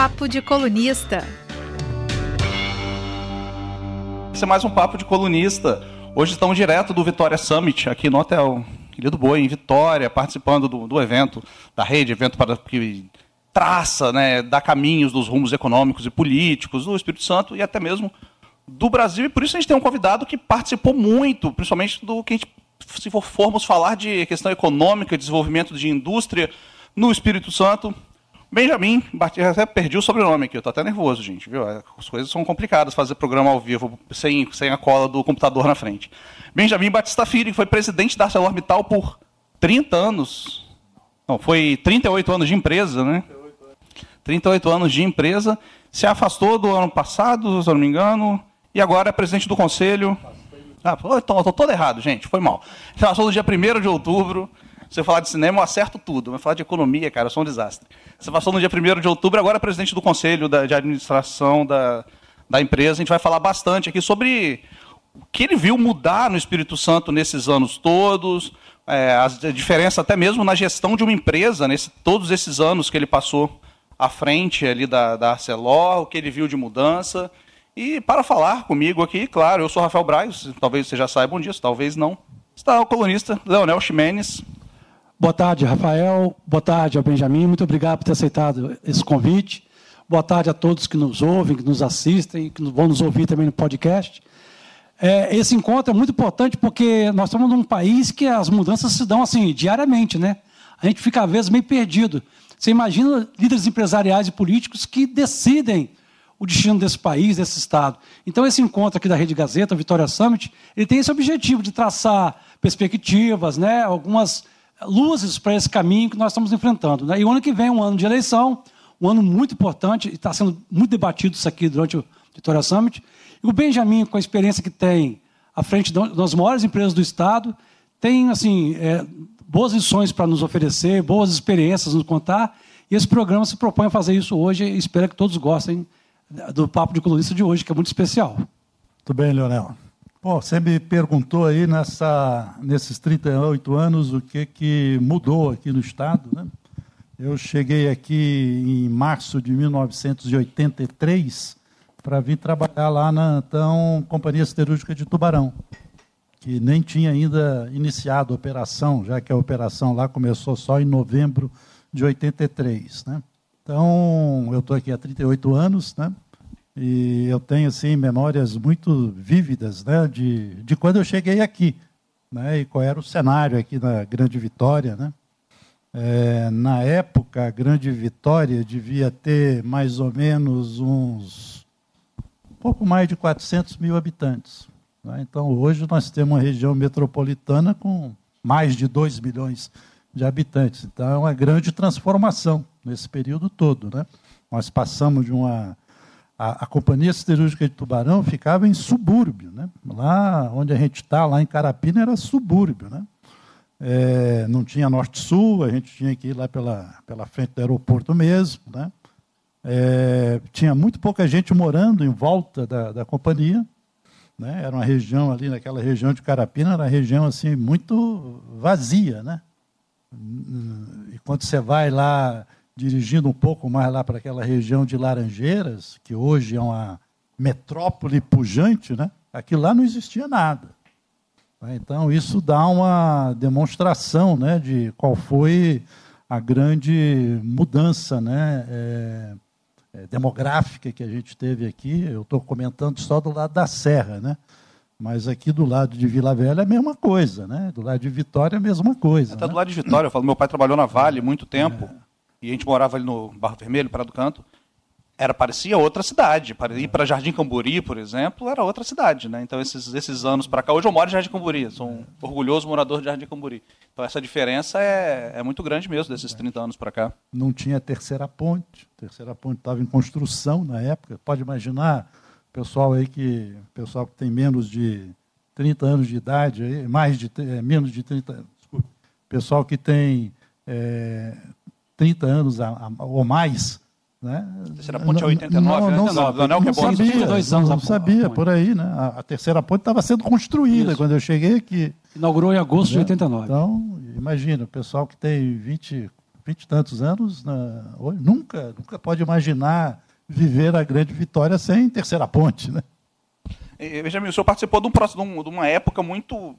Papo de Colunista. Esse é mais um Papo de Colunista. Hoje estamos direto do Vitória Summit, aqui no Hotel Querido Boi, em Vitória, participando do, do evento, da rede, evento para que traça, né, dá caminhos dos rumos econômicos e políticos do Espírito Santo e até mesmo do Brasil. E por isso a gente tem um convidado que participou muito, principalmente do que a gente, se formos falar de questão econômica, desenvolvimento de indústria no Espírito Santo, Benjamin, até perdi o sobrenome aqui, eu tô até nervoso, gente, viu? As coisas são complicadas fazer programa ao vivo sem, sem a cola do computador na frente. Benjamin Batista Filho, que foi presidente da ArcelorMittal por 30 anos. Não, foi 38 anos de empresa, né? 38 anos de empresa. Se afastou do ano passado, se eu não me engano, e agora é presidente do conselho. Ah, estou todo errado, gente, foi mal. Se afastou no dia 1 de outubro você falar de cinema, eu acerto tudo. Mas falar de economia, cara, eu sou um desastre. Você passou no dia 1 de outubro, agora é presidente do conselho da, de administração da, da empresa. A gente vai falar bastante aqui sobre o que ele viu mudar no Espírito Santo nesses anos todos, é, a diferença até mesmo na gestão de uma empresa, nesse, todos esses anos que ele passou à frente ali da, da Arcelor, o que ele viu de mudança. E para falar comigo aqui, claro, eu sou Rafael Braz, talvez você já saiba disso, talvez não. Está o colunista Leonel Ximenes, Boa tarde, Rafael. Boa tarde ao Benjamin. Muito obrigado por ter aceitado esse convite. Boa tarde a todos que nos ouvem, que nos assistem, que vão nos ouvir também no podcast. É, esse encontro é muito importante porque nós estamos num país que as mudanças se dão assim, diariamente, né? A gente fica, às vezes, meio perdido. Você imagina líderes empresariais e políticos que decidem o destino desse país, desse Estado. Então, esse encontro aqui da Rede Gazeta, Vitória Summit, ele tem esse objetivo de traçar perspectivas, né, algumas luzes para esse caminho que nós estamos enfrentando. Né? E o ano que vem é um ano de eleição, um ano muito importante, e está sendo muito debatido isso aqui durante o Vitória Summit. E o Benjamin, com a experiência que tem à frente das maiores empresas do Estado, tem assim é, boas lições para nos oferecer, boas experiências nos contar. E esse programa se propõe a fazer isso hoje e espero que todos gostem do Papo de Colunista de hoje, que é muito especial. Tudo bem, Leonel. Bom, você me perguntou aí nessa, nesses 38 anos o que, que mudou aqui no Estado. Né? Eu cheguei aqui em março de 1983 para vir trabalhar lá na então Companhia Siderúrgica de Tubarão, que nem tinha ainda iniciado a operação, já que a operação lá começou só em novembro de 83. Né? Então, eu estou aqui há 38 anos, né? E eu tenho assim memórias muito vívidas, né, de, de quando eu cheguei aqui, né, e qual era o cenário aqui na Grande Vitória, né? É, na época, a Grande Vitória devia ter mais ou menos uns um pouco mais de 400 mil habitantes. Né? Então, hoje nós temos uma região metropolitana com mais de 2 milhões de habitantes. Então, é uma grande transformação nesse período todo. Né? Nós passamos de uma a, a, Companhia Siderúrgica de Tubarão ficava em subúrbio. Né? Lá onde a gente está, lá em Carapina, era subúrbio. Né? É, não tinha norte-sul, a gente tinha que ir lá pela, pela frente do aeroporto mesmo. Né? É, tinha muito pouca gente morando em volta da, da companhia. Né? Era uma região ali, naquela região de Carapina, era uma região assim, muito vazia. Né? E quando você vai lá dirigindo um pouco mais lá para aquela região de Laranjeiras, que hoje é uma metrópole pujante, né? aqui lá não existia nada. Então, isso dá uma demonstração né, de qual foi a grande mudança né, é, é, demográfica que a gente teve aqui. Eu estou comentando só do lado da Serra, né? mas aqui do lado de Vila Velha é a mesma coisa, né? do lado de Vitória é a mesma coisa. Até né? do lado de Vitória, eu falo, meu pai trabalhou na Vale muito tempo. É e a gente morava ali no Barro Vermelho, Praia do Canto, era parecia outra cidade. Para ir para Jardim Camburi, por exemplo, era outra cidade, né? Então esses esses anos para cá, hoje eu moro em Jardim Camburi, sou um orgulhoso morador de Jardim Camburi. Então essa diferença é, é muito grande mesmo desses 30 anos para cá. Não tinha terceira ponte, a terceira ponte estava em construção na época. Pode imaginar, pessoal aí que pessoal que tem menos de 30 anos de idade, mais de é, menos de 30, desculpa, pessoal que tem é, 30 anos a, a, ou mais. Né? A terceira ponte é 89, não, não, 89. Não, não, não sabia, dois anos não sabia, por aí. Né? A, a terceira ponte estava sendo construída Isso. quando eu cheguei aqui. Inaugurou em agosto né? de 89. Então, imagina, o pessoal que tem 20, vinte e tantos anos, na, nunca, nunca pode imaginar viver a grande vitória sem terceira ponte, né? Benjamin, o senhor participou de, um, de, uma época muito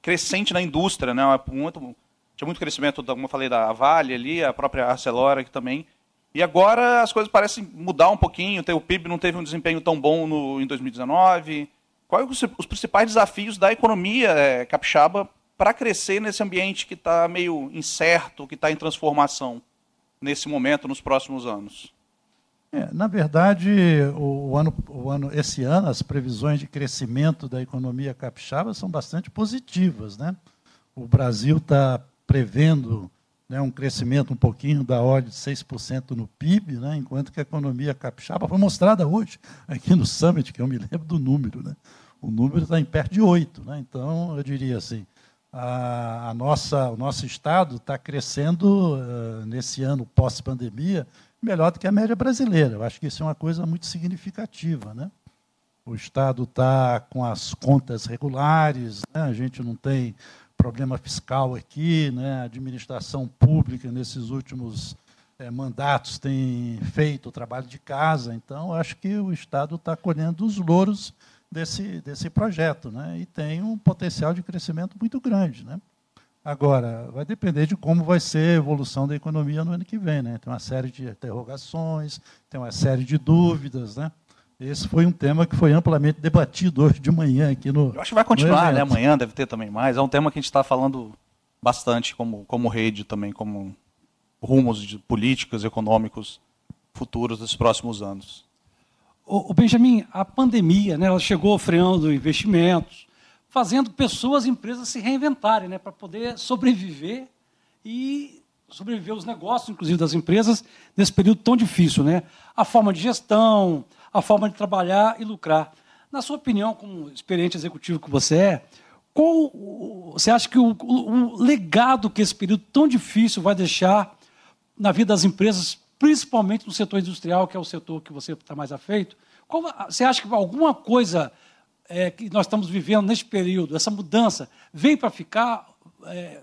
crescente na indústria, né? Muito, tinha muito crescimento, como eu falei, da Vale ali, a própria Arcelor aqui também. E agora as coisas parecem mudar um pouquinho. O PIB não teve um desempenho tão bom no, em 2019. Quais os, os principais desafios da economia é, capixaba para crescer nesse ambiente que está meio incerto, que está em transformação nesse momento, nos próximos anos? É, na verdade, o ano, o ano, esse ano, as previsões de crescimento da economia capixaba são bastante positivas. Né? O Brasil está prevendo né, um crescimento um pouquinho da ordem de 6% no PIB, né, enquanto que a economia capixaba foi mostrada hoje aqui no Summit, que eu me lembro do número. Né? O número está em perto de 8. Né? Então, eu diria assim, a, a nossa, o nosso Estado está crescendo uh, nesse ano pós-pandemia melhor do que a média brasileira. Eu acho que isso é uma coisa muito significativa. Né? O Estado está com as contas regulares, né? a gente não tem problema fiscal aqui, né? a administração pública nesses últimos é, mandatos tem feito o trabalho de casa, então acho que o Estado está colhendo os louros desse, desse projeto, né? e tem um potencial de crescimento muito grande. Né? Agora, vai depender de como vai ser a evolução da economia no ano que vem. Né? Tem uma série de interrogações, tem uma série de dúvidas. Né? Esse foi um tema que foi amplamente debatido hoje de manhã aqui no. Eu acho que vai continuar, né? Amanhã deve ter também mais. É um tema que a gente está falando bastante como, como rede também, como rumos de políticos econômicos futuros dos próximos anos. O, Benjamin, a pandemia, né, ela chegou freando investimentos, fazendo pessoas e empresas se reinventarem, né, para poder sobreviver e sobreviver os negócios, inclusive das empresas, nesse período tão difícil. Né? A forma de gestão, a forma de trabalhar e lucrar. Na sua opinião, como experiente executivo que você é, qual você acha que o, o, o legado que esse período tão difícil vai deixar na vida das empresas, principalmente no setor industrial, que é o setor que você está mais afeito? Qual, você acha que alguma coisa é, que nós estamos vivendo neste período, essa mudança, veio para ficar, é,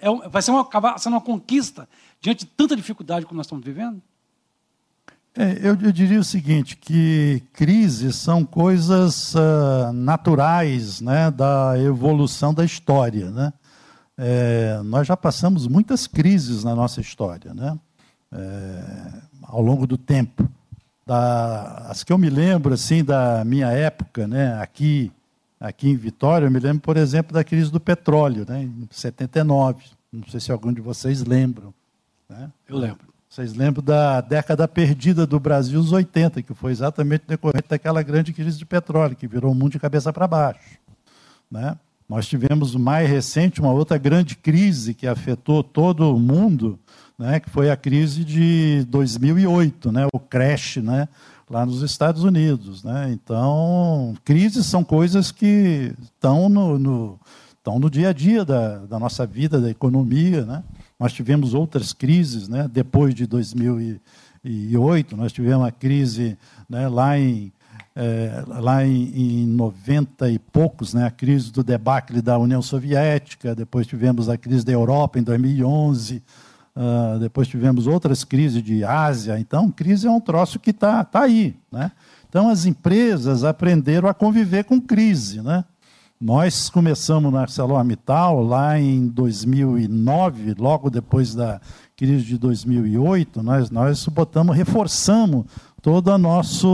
é, vai ser uma, acabar sendo uma conquista diante de tanta dificuldade como nós estamos vivendo? É, eu, eu, diria o seguinte, que crises são coisas uh, naturais né, da evolução da história. Né? É, nós já passamos muitas crises na nossa história, né? É, ao longo do tempo da, as que eu me lembro assim da minha época, né, aqui aqui em Vitória, eu me lembro, por exemplo, da crise do petróleo, né, em 79. Não sei se algum de vocês lembram. Né? Eu lembro. Vocês lembram da década perdida do Brasil, os 80, que foi exatamente decorrente daquela grande crise de petróleo, que virou o mundo de cabeça para baixo. Né? Nós tivemos mais recente uma outra grande crise que afetou todo o mundo, né, que foi a crise de 2008, né, o crash né, lá nos Estados Unidos. Né? Então, crises são coisas que estão no, no, estão no dia a dia da, da nossa vida, da economia. Né? Nós tivemos outras crises né, depois de 2008, nós tivemos a crise né, lá em é, lá em, em 90 e poucos, né, a crise do debacle da União Soviética, depois tivemos a crise da Europa em 2011, Uh, depois tivemos outras crises de Ásia. Então, crise é um troço que está tá aí. Né? Então, as empresas aprenderam a conviver com crise. Né? Nós começamos na ArcelorMittal lá em 2009, logo depois da crise de 2008, nós, nós botamos, reforçamos toda a nossa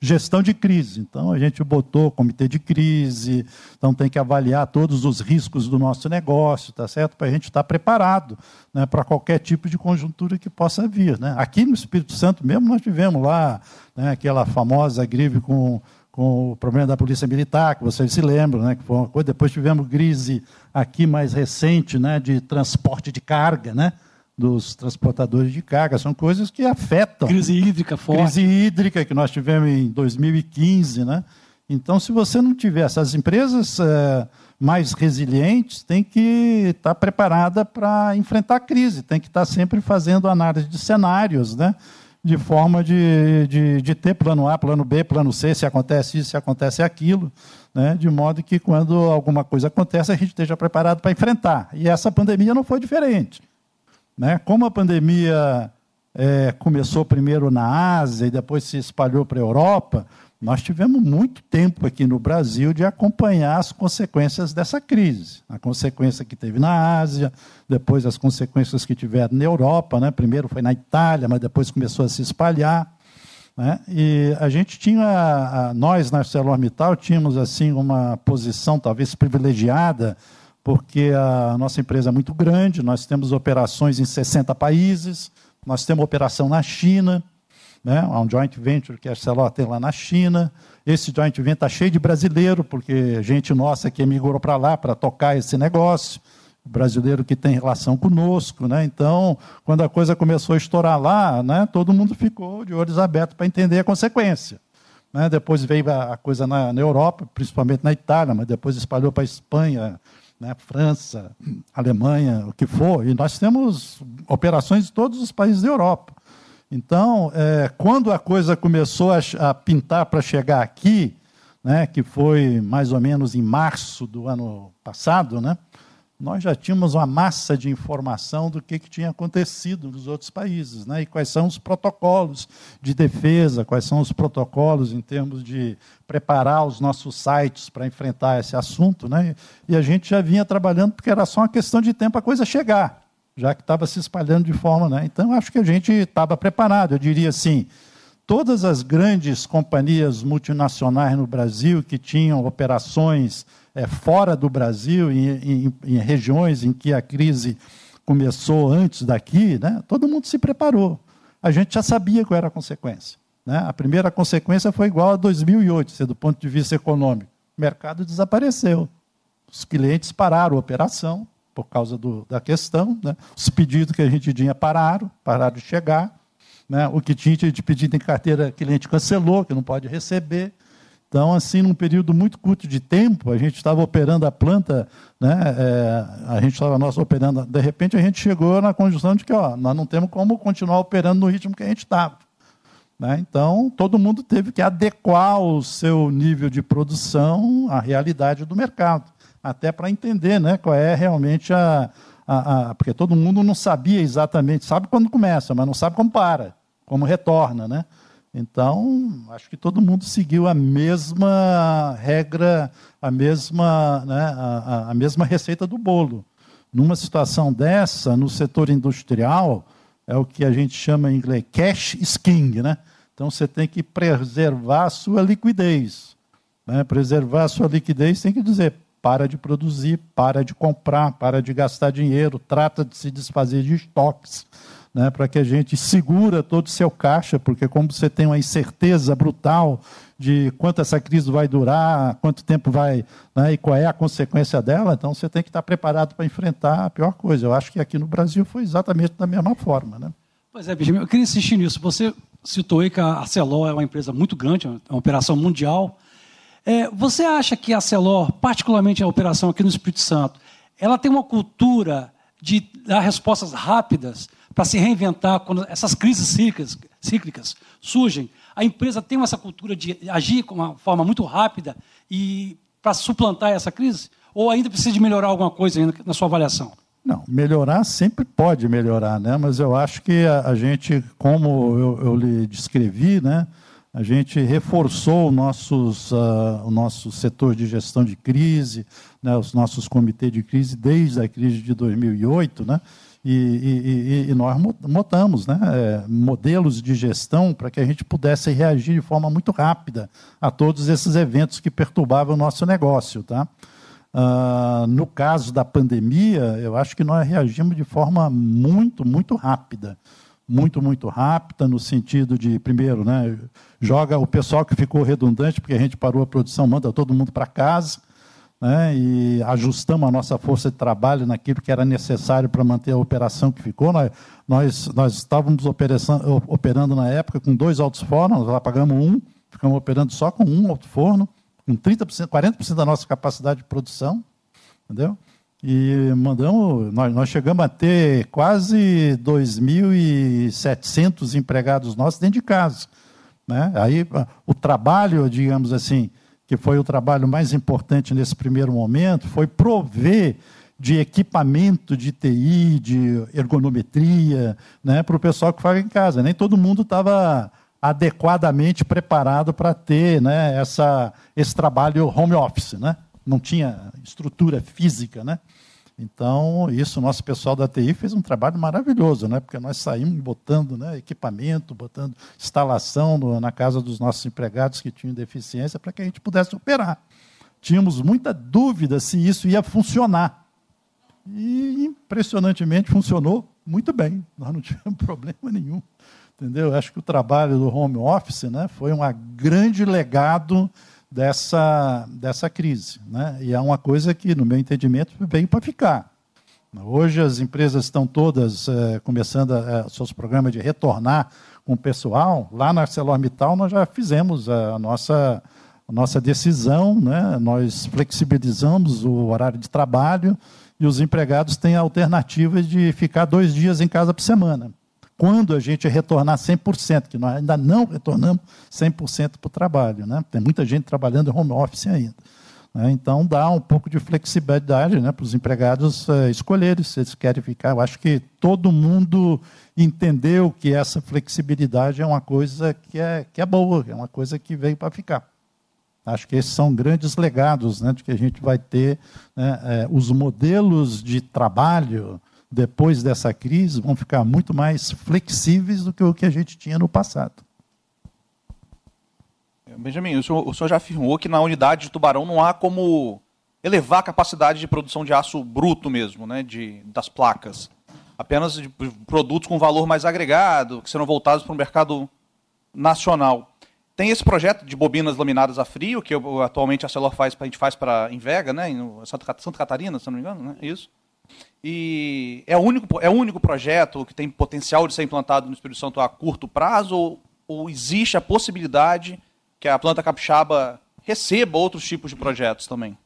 gestão de crise. Então, a gente botou comitê de crise, então tem que avaliar todos os riscos do nosso negócio, tá certo? Para a gente estar preparado né, para qualquer tipo de conjuntura que possa vir. Né? Aqui no Espírito Santo mesmo, nós tivemos lá né, aquela famosa gripe com, com o problema da polícia militar, que vocês se lembram, né, que foi uma coisa. Depois tivemos crise aqui mais recente né, de transporte de carga, né? Dos transportadores de carga. São coisas que afetam. Crise hídrica forte. Crise hídrica que nós tivemos em 2015. Né? Então, se você não tiver essas empresas é, mais resilientes, tem que estar preparada para enfrentar a crise, tem que estar sempre fazendo análise de cenários, né? de forma de, de, de, ter plano A, plano B, plano C, se acontece isso, se acontece aquilo, né? de modo que quando alguma coisa acontece, a gente esteja preparado para enfrentar. E essa pandemia não foi diferente. Né? Como a pandemia é, começou primeiro na Ásia e depois se espalhou para a Europa, nós tivemos muito tempo aqui no Brasil de acompanhar as consequências dessa crise. A consequência que teve na Ásia, depois as consequências que tiveram na Europa. Né? Primeiro foi na Itália, mas depois começou a se espalhar. Né? E a gente tinha, nós na ArcelorMittal tínhamos assim uma posição talvez privilegiada, porque a nossa empresa é muito grande, nós temos operações em 60 países, nós temos operação na China, né? Há um joint venture que a Arcelor tem lá na China. Esse joint venture está cheio de brasileiro, porque gente nossa que emigrou para lá para tocar esse negócio. brasileiro que tem relação conosco. Né? Então, quando a coisa começou a estourar lá, né, todo mundo ficou de olhos abertos para entender a consequência. Né? Depois veio a coisa na, na, Europa, principalmente na Itália, mas depois espalhou para a Espanha, né, França, Alemanha, o que for. E nós temos operações em todos os países da Europa. Então, é, quando a coisa começou a, a pintar para chegar aqui, né, que foi mais ou menos em março do ano passado, né, nós já tínhamos uma massa de informação do que, que tinha acontecido nos outros países, né, e quais são os protocolos de defesa, quais são os protocolos em termos de preparar os nossos sites para enfrentar esse assunto. Né, e a gente já vinha trabalhando porque era só uma questão de tempo a coisa chegar já que estava se espalhando de forma. Né? Então, acho que a gente estava preparado. Eu diria assim: todas as grandes companhias multinacionais no Brasil que tinham operações é, fora do Brasil, em, em, em, regiões em que a crise começou antes daqui, né? todo mundo se preparou. A gente já sabia qual era a consequência. Né? A primeira consequência foi igual a 2008, do ponto de vista econômico. O mercado desapareceu. Os clientes pararam a operação, por causa do, da questão. Né? Os pedidos que a gente tinha pararam, pararam de chegar. Né? O que tinha de pedido em carteira, cliente cancelou, que não pode receber. Então, assim, num período muito curto de tempo, a gente estava operando a planta, né? É, a gente estava nós operando, de repente a gente chegou na condição de que ó, nós não temos como continuar operando no ritmo que a gente estava. Né? Então, todo mundo teve que adequar o seu nível de produção à realidade do mercado até para entender né, qual é realmente a, a, a, Porque todo mundo não sabia exatamente, sabe quando começa, mas não sabe como para, como retorna. Né? Então, acho que todo mundo seguiu a mesma regra, a mesma, né, a, a mesma receita do bolo. Numa situação dessa, no setor industrial, é o que a gente chama em inglês cash is king. Né? Então, você tem que preservar a sua liquidez. Né? Preservar a sua liquidez tem que dizer, para de produzir, para de comprar, para de gastar dinheiro, trata de se desfazer de estoques, né, para que a gente segura todo o seu caixa, porque como você tem uma incerteza brutal de quanto essa crise vai durar, quanto tempo vai, né, e qual é a consequência dela, então você tem que estar preparado para enfrentar a pior coisa. Eu acho que aqui no Brasil foi exatamente da mesma forma. Né? Pois é, Benjamin, eu queria insistir nisso. Você citou aí que a Arcelor é uma empresa muito grande, é uma operação mundial, é, você acha que a Celor, particularmente a operação aqui no Espírito Santo, ela tem uma cultura de dar respostas rápidas para se reinventar quando essas crises cíclicas, cíclicas surgem? A empresa tem essa cultura de agir com uma forma muito rápida e para suplantar essa crise? Ou ainda precisa de melhorar alguma coisa na sua avaliação? Não, melhorar sempre pode melhorar, né? mas eu acho que a, a gente, como eu, eu lhe descrevi, né? A gente reforçou nossos, uh, o nosso setor de gestão de crise, né, os nossos comitês de crise desde a crise de 2008, né, e, e, e nós montamos né, é, modelos de gestão para que a gente pudesse reagir de forma muito rápida a todos esses eventos que perturbavam o nosso negócio. Tá? Uh, no caso da pandemia, eu acho que nós reagimos de forma muito, muito rápida muito, muito rápida, no sentido de, primeiro, né, joga o pessoal que ficou redundante, porque a gente parou a produção, manda todo mundo para casa, né, e ajustamos a nossa força de trabalho naquilo que era necessário para manter a operação que ficou. Nós, nós, nós estávamos operando, operando na época com dois altos fornos, lá pagamos um, ficamos operando só com um alto forno, com 30%, 40% da nossa capacidade de produção, entendeu? E mandamos, nós, nós chegamos a ter quase 2.700 empregados nossos dentro de casa. Né? Aí o trabalho, digamos assim, que foi o trabalho mais importante nesse primeiro momento, foi prover de equipamento de TI, de ergonometria, né, para o pessoal que faz em casa. Nem todo mundo estava adequadamente preparado para ter né, essa, esse trabalho home office. Né? Não tinha estrutura física. Né? Então, isso, o nosso pessoal da TI fez um trabalho maravilhoso, né? porque nós saímos botando né, equipamento, botando instalação no, na casa dos nossos empregados que tinham deficiência para que a gente pudesse operar. Tínhamos muita dúvida se isso ia funcionar. E, impressionantemente, funcionou muito bem. Nós não tivemos problema nenhum. Entendeu? Acho que o trabalho do home office né, foi um grande legado dessa, dessa crise. Né? E é uma coisa que, no meu entendimento, veio para ficar. Hoje as empresas estão todas é, começando a, seus programas de retornar com o pessoal. Lá na ArcelorMittal nós já fizemos a, a nossa, a nossa decisão, né? nós flexibilizamos o horário de trabalho e os empregados têm a alternativa de ficar dois dias em casa por semana quando a gente retornar 100%, que nós ainda não retornamos 100% para o trabalho. Né? Tem muita gente trabalhando em home office ainda. Né? Então, dá um pouco de flexibilidade né, para os empregados uh, escolherem se eles querem ficar. Eu acho que todo mundo entendeu que essa flexibilidade é uma coisa que é, que é boa, é uma coisa que veio para ficar. Acho que esses são grandes legados né, de que a gente vai ter né, é, os modelos de trabalho depois dessa crise, vão ficar muito mais flexíveis do que o que a gente tinha no passado. Benjamin, o senhor, o senhor já afirmou que na unidade de Tubarão não há como elevar a capacidade de produção de aço bruto mesmo, né, de, das placas. Apenas de produtos com valor mais agregado, que serão voltados para o mercado nacional. Tem esse projeto de bobinas laminadas a frio, que atualmente a Celor faz, a gente faz para Invega, né, em Santa, Santa Catarina, se não me engano, né, isso. E é o único, é o único projeto que tem potencial de ser implantado no Espírito Santo a curto prazo ou, ou existe a possibilidade que a planta capixaba receba outros tipos de projetos também?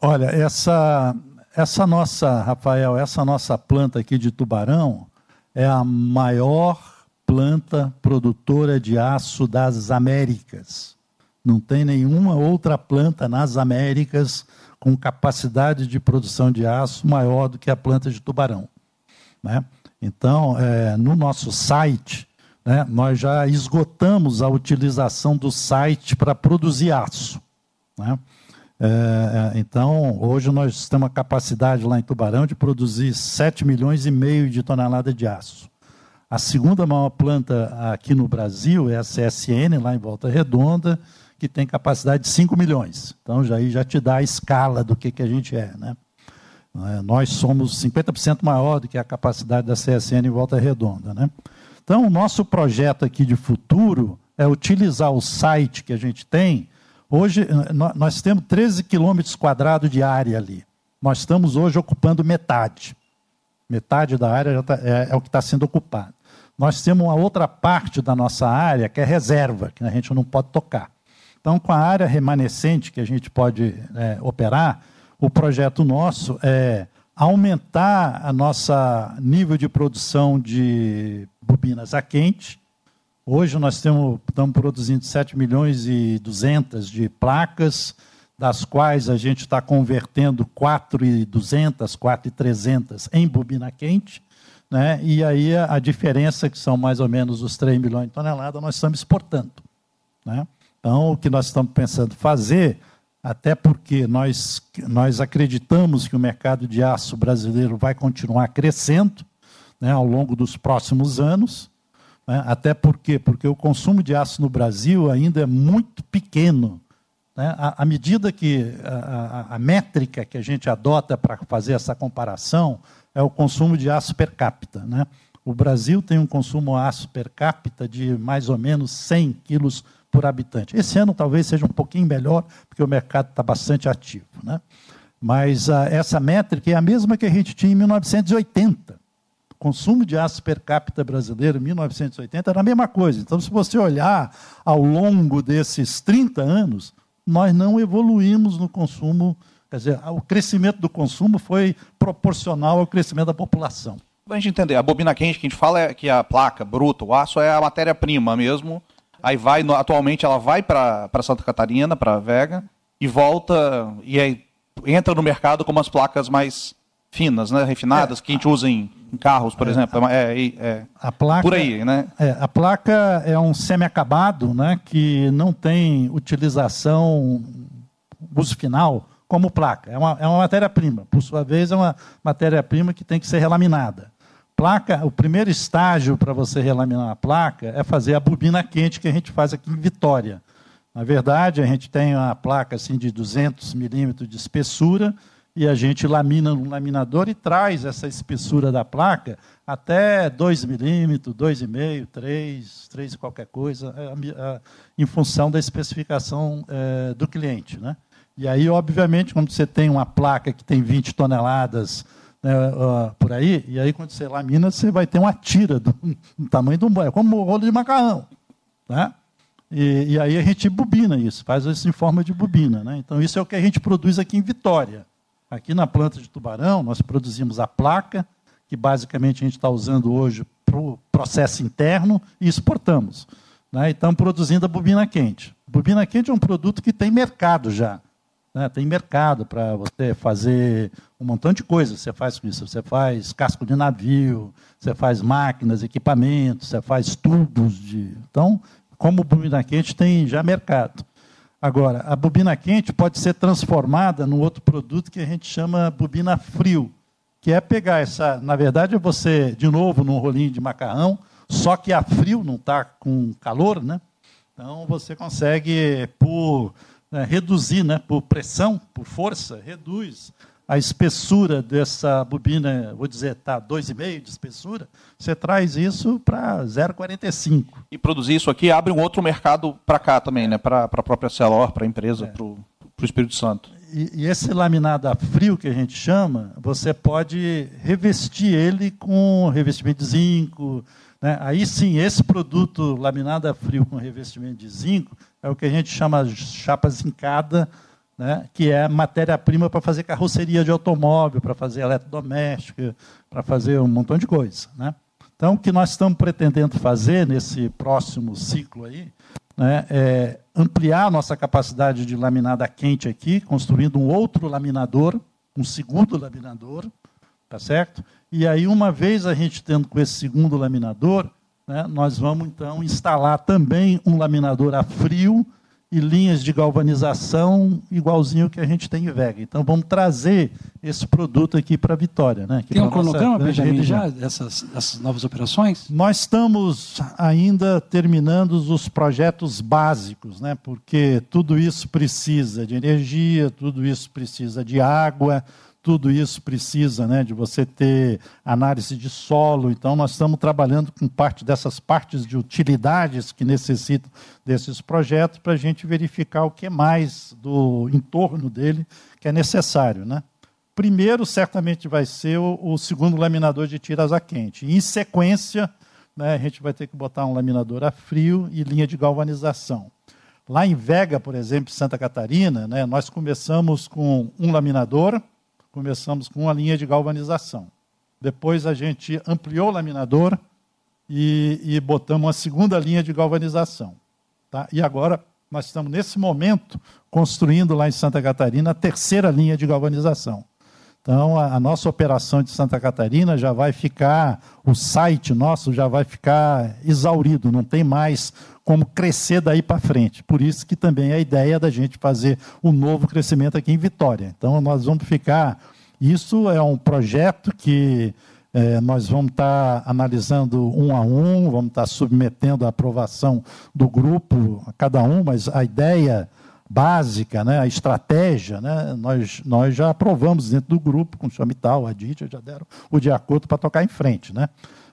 Olha, essa, essa nossa, Rafael, essa nossa planta aqui de Tubarão é a maior planta produtora de aço das Américas. Não tem nenhuma outra planta nas Américas com capacidade de produção de aço maior do que a planta de tubarão. Né? Então, é, no nosso site, né, nós já esgotamos a utilização do site para produzir aço. Né? É, é então, hoje nós temos a capacidade lá em Tubarão de produzir 7 milhões e meio de toneladas de aço. A segunda maior planta aqui no Brasil é a CSN, lá em Volta Redonda, que tem capacidade de 5 milhões. Então, já, já te dá a escala do que, que a gente é. Né? É, nós somos 50% maior do que a capacidade da CSN em Volta Redonda. Né? Então, o nosso projeto aqui de futuro é utilizar o site que a gente tem. Hoje, nós temos 13 quilômetros quadrados de área ali. Nós estamos hoje ocupando metade. Metade da área tá, é, é o que está sendo ocupado. Nós temos uma outra parte da nossa área que é reserva, que a gente não pode tocar. Então, com a área remanescente que a gente pode é, operar, o projeto nosso é aumentar a nossa nível de produção de bobinas a quente. Hoje nós temos, estamos produzindo 7 milhões e 200 de placas, das quais a gente está convertendo 4,200, 4,300 em bobina quente. Né? E aí a, diferença, que são mais ou menos os 3 milhões de toneladas, nós estamos exportando. Né? Então, o que nós estamos pensando fazer, até porque nós, nós acreditamos que o mercado de aço brasileiro vai continuar crescendo né, ao longo dos próximos anos, né, até porque porque o consumo de aço no Brasil ainda é muito pequeno. Né, à, medida que a, a, a métrica que a gente adota para fazer essa comparação é o consumo de aço per capita. Né? O Brasil tem um consumo aço per capita de mais ou menos 100 quilos por habitante. Esse ano talvez seja um pouquinho melhor, porque o mercado está bastante ativo. Né? Mas ah, essa métrica é a mesma que a gente tinha em 1980. O consumo de aço per capita brasileiro em 1980 era a mesma coisa. Então, se você olhar ao longo desses 30 anos, nós não evoluímos no consumo, quer dizer, o crescimento do consumo foi proporcional ao crescimento da população. Para a gente entender, a bobina quente que a gente fala é que a placa bruta, o aço é a matéria-prima mesmo, Aí vai, atualmente ela vai para Santa Catarina, para Vega, e volta, e aí entra no mercado como as placas mais finas, né, refinadas, é, que a gente usa em, em carros, por é, exemplo. É, é, é, a placa, por aí, né? É, a placa é um semi-acabado, né, que não tem utilização, uso final, como placa. É uma, é uma matéria-prima. Por sua vez, é uma matéria-prima que tem que ser relaminada. Placa, o primeiro estágio para você relaminar a placa é fazer a bobina quente que a gente faz aqui em Vitória. Na verdade, a gente tem uma placa assim de 200 milímetros de espessura e a gente lamina no laminador e traz essa espessura da placa até 2 milímetros, 2,5, 3, 3 e qualquer coisa, é, em função da especificação é, do cliente. Né? E aí, obviamente, quando você tem uma placa que tem 20 toneladas né, uh, por aí, e aí quando você lamina, você vai ter uma tira do, do tamanho um é como um rolo de macarrão. Né? E, e, aí a gente bobina isso, faz isso em forma de bobina. Né? Então, isso é o que a gente produz aqui em Vitória. Aqui na planta de tubarão, nós produzimos a placa, que basicamente a gente está usando hoje para o processo interno, e exportamos. Né? E estamos produzindo a bobina quente. bobina quente é um produto que tem mercado já. Né? Tem mercado para você fazer um montão de coisas. Você faz com isso. Você faz casco de navio, você faz máquinas, equipamentos, você faz tubos de. Então, como bobina quente tem já mercado. Agora, a bobina quente pode ser transformada num outro produto que a gente chama bobina frio, que é pegar essa, na verdade, é você, de novo, num rolinho de macarrão, só que a frio, não está com calor, né? Então você consegue, por né, reduzir, né, por pressão, por força, reduz a espessura dessa bobina, vou dizer, está 2,5 de espessura, você traz isso para 0,45. E produzir isso aqui abre um outro mercado para cá também, né? para a própria Celor, para a empresa, é. para o Espírito Santo. E, e, esse laminado a frio que a gente chama, você pode revestir ele com revestimento de zinco. Né? Aí sim, esse produto laminado a frio com revestimento de zinco é o que a gente chama de chapa zincada, né, que é matéria-prima para fazer carroceria de automóvel, para fazer eletrodoméstica, para fazer um montão de coisa. Né? Então, o que nós estamos pretendendo fazer nesse próximo ciclo aí, né, é ampliar a nossa capacidade de laminada quente aqui, construindo um outro laminador, um segundo laminador, tá certo? E aí, uma vez a gente tendo com esse segundo laminador, né, nós vamos então instalar também um laminador a frio e linhas de galvanização igualzinho que a gente tem em Vega. Então vamos trazer esse produto aqui para a Vitória. Né? tem um cronograma, Benjamin, já dessas, dessas novas operações? Nós estamos ainda terminando os projetos básicos, né? porque tudo isso precisa de energia, tudo isso precisa de água, tudo isso precisa né, de você ter análise de solo. Então, nós estamos trabalhando com parte dessas partes de utilidades que necessitam desses projetos para a gente verificar o que mais do entorno dele que é necessário. Né? Primeiro, certamente, vai ser o, o segundo laminador de tiras a quente. Em sequência, né, a gente vai ter que botar um laminador a frio e linha de galvanização. Lá em Vega, por exemplo, Santa Catarina, né, nós começamos com um laminador, começamos com uma linha de galvanização. Depois a gente ampliou o laminador e, e botamos uma segunda linha de galvanização. Tá? E agora nós estamos, nesse momento, construindo lá em Santa Catarina a terceira linha de galvanização. Então, a, a, nossa operação de Santa Catarina já vai ficar, o site nosso já vai ficar exaurido, não tem mais como crescer daí para frente. Por isso que também é a ideia da gente fazer um novo crescimento aqui em Vitória. Então, nós vamos ficar. Isso é um projeto que é, nós vamos estar tá analisando um a um, vamos estar tá submetendo a aprovação do grupo a cada um, mas a ideia básica, né, a estratégia, né, nós, nós já aprovamos dentro do grupo, com o Chamital, a Dítia, já deram o de acordo para tocar em frente. Né?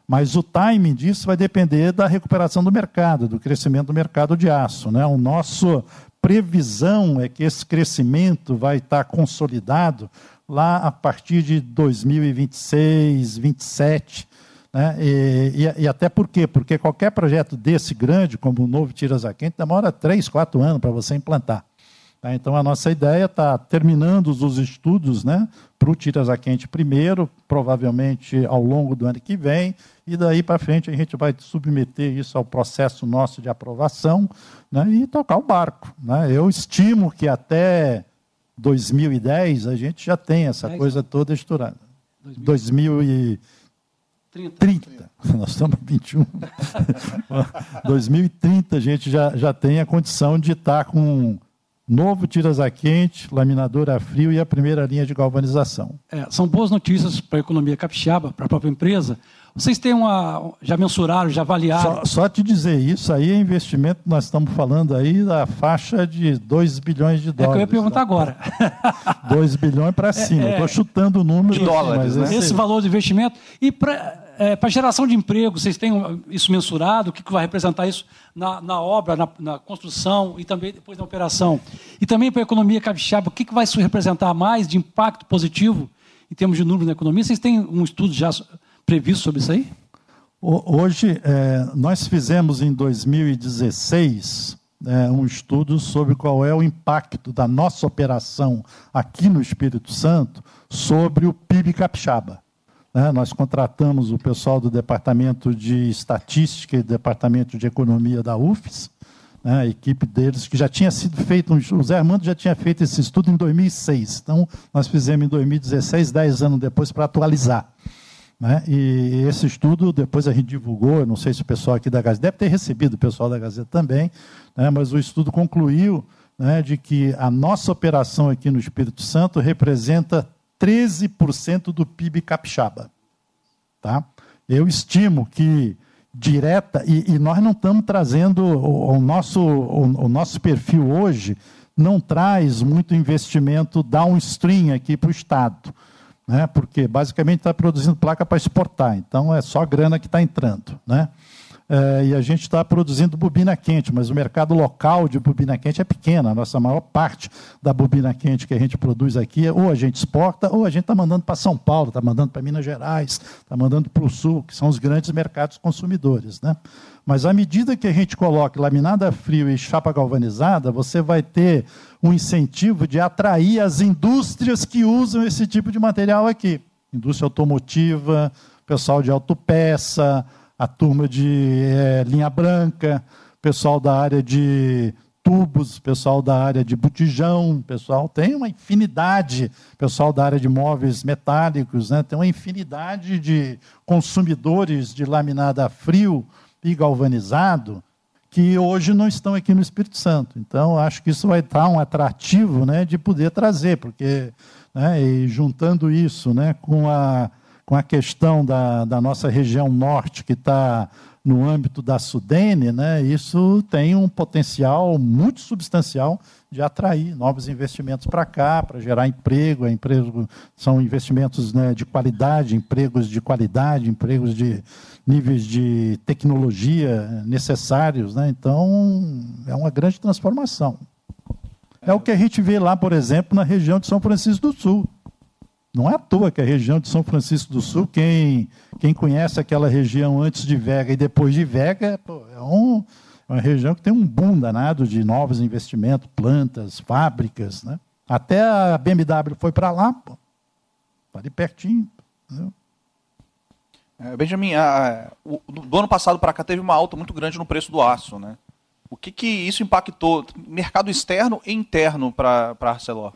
Mas o timing disso vai depender da recuperação do mercado, do crescimento do mercado de aço. Né? O nosso previsão é que esse crescimento vai estar consolidado lá a partir de 2026, 2027, né? E, e, e, até por quê? Porque qualquer projeto desse grande, como o novo Tiras a Quente, demora três, quatro anos para você implantar. Tá? Então, a nossa ideia está terminando os estudos né, para o Tiras a Quente primeiro, provavelmente ao longo do ano que vem, e daí para frente a gente vai submeter isso ao processo nosso de aprovação né, e tocar o barco. Né? Eu estimo que até 2010, a gente já tem essa 10, coisa toda estourada. 2030. 30. Nós estamos em 21. 2030 a gente já, já tem a condição de estar com novo tiras a quente, laminador a frio e a primeira linha de galvanização. É, são boas notícias para a economia capixaba, para a própria empresa. Vocês têm uma. Já mensuraram, já avaliaram? Só, só te dizer, isso aí é investimento, nós estamos falando aí da faixa de 2 bilhões de dólares. É que eu ia perguntar agora. 2 bilhões para cima. Estou é, é, chutando o número. De dólares, né? Esse valor de investimento. E para é, para geração de emprego, vocês têm isso mensurado? O que, vai representar isso na, na obra, na, na, construção e também depois na operação? E também para a economia capixaba, o que, vai representar mais de impacto positivo em termos de número na economia? Vocês têm um estudo já previsto sobre isso aí? Hoje, é, nós fizemos em 2016 é, um estudo sobre qual é o impacto da nossa operação aqui no Espírito Santo sobre o PIB capixaba. Né? Nós contratamos o pessoal do Departamento de Estatística e Departamento de Economia da UFES, né? a equipe deles, que já tinha sido feito, o Zé Armando já tinha feito esse estudo em 2006, então nós fizemos em 2016, dez anos depois, para atualizar. Né? E esse estudo depois a gente divulgou, não sei se o pessoal aqui da Gazeta, deve ter recebido o pessoal da Gazeta também, né? mas o estudo concluiu né, de que a nossa operação aqui no Espírito Santo representa 13% do PIB capixaba. Tá? Eu estimo que direta, e, e nós não estamos trazendo, o, o nosso, o, o, nosso perfil hoje não traz muito investimento downstream aqui para o Estado, né? porque basicamente está produzindo placa para exportar, então é só grana que está entrando. Né? É, e a gente está produzindo bobina quente, mas o mercado local de bobina quente é pequeno. A nossa maior parte da bobina quente que a gente produz aqui, ou a gente exporta, ou a gente está mandando para São Paulo, está mandando para Minas Gerais, está mandando para o Sul, que são os grandes mercados consumidores. Né? Mas à medida que a gente coloca laminada frio e chapa galvanizada, você vai ter um incentivo de atrair as indústrias que usam esse tipo de material aqui. Indústria automotiva, pessoal de autopeça, a turma de é, linha branca, pessoal da área de tubos, pessoal da área de botijão, pessoal tem uma infinidade, pessoal da área de móveis metálicos, né, tem uma infinidade de consumidores de laminada a frio e galvanizado que hoje não estão aqui no Espírito Santo. Então, acho que isso vai estar um atrativo né, de poder trazer, porque, né, juntando isso né, com a com a questão da, da nossa região norte, que está no âmbito da Sudene, né, isso tem um potencial muito substancial de atrair novos investimentos para cá, para gerar emprego, emprego são investimentos né, de qualidade, empregos de qualidade, empregos de níveis de tecnologia necessários. Né, então, é uma grande transformação. É o que a gente vê lá, por exemplo, na região de São Francisco do Sul. Não é à toa que a região de São Francisco do Sul, quem, quem conhece aquela região antes de Vega e depois de Vega, pô, é, um, é uma região que tem um boom danado de novos investimentos, plantas, fábricas. Né? Até a BMW foi para lá, pô, tá ali pertinho. É, Benjamin, a, o, do ano passado para cá teve uma alta muito grande no preço do aço. Né? O que, que isso impactou? Mercado externo e interno para a Arcelor?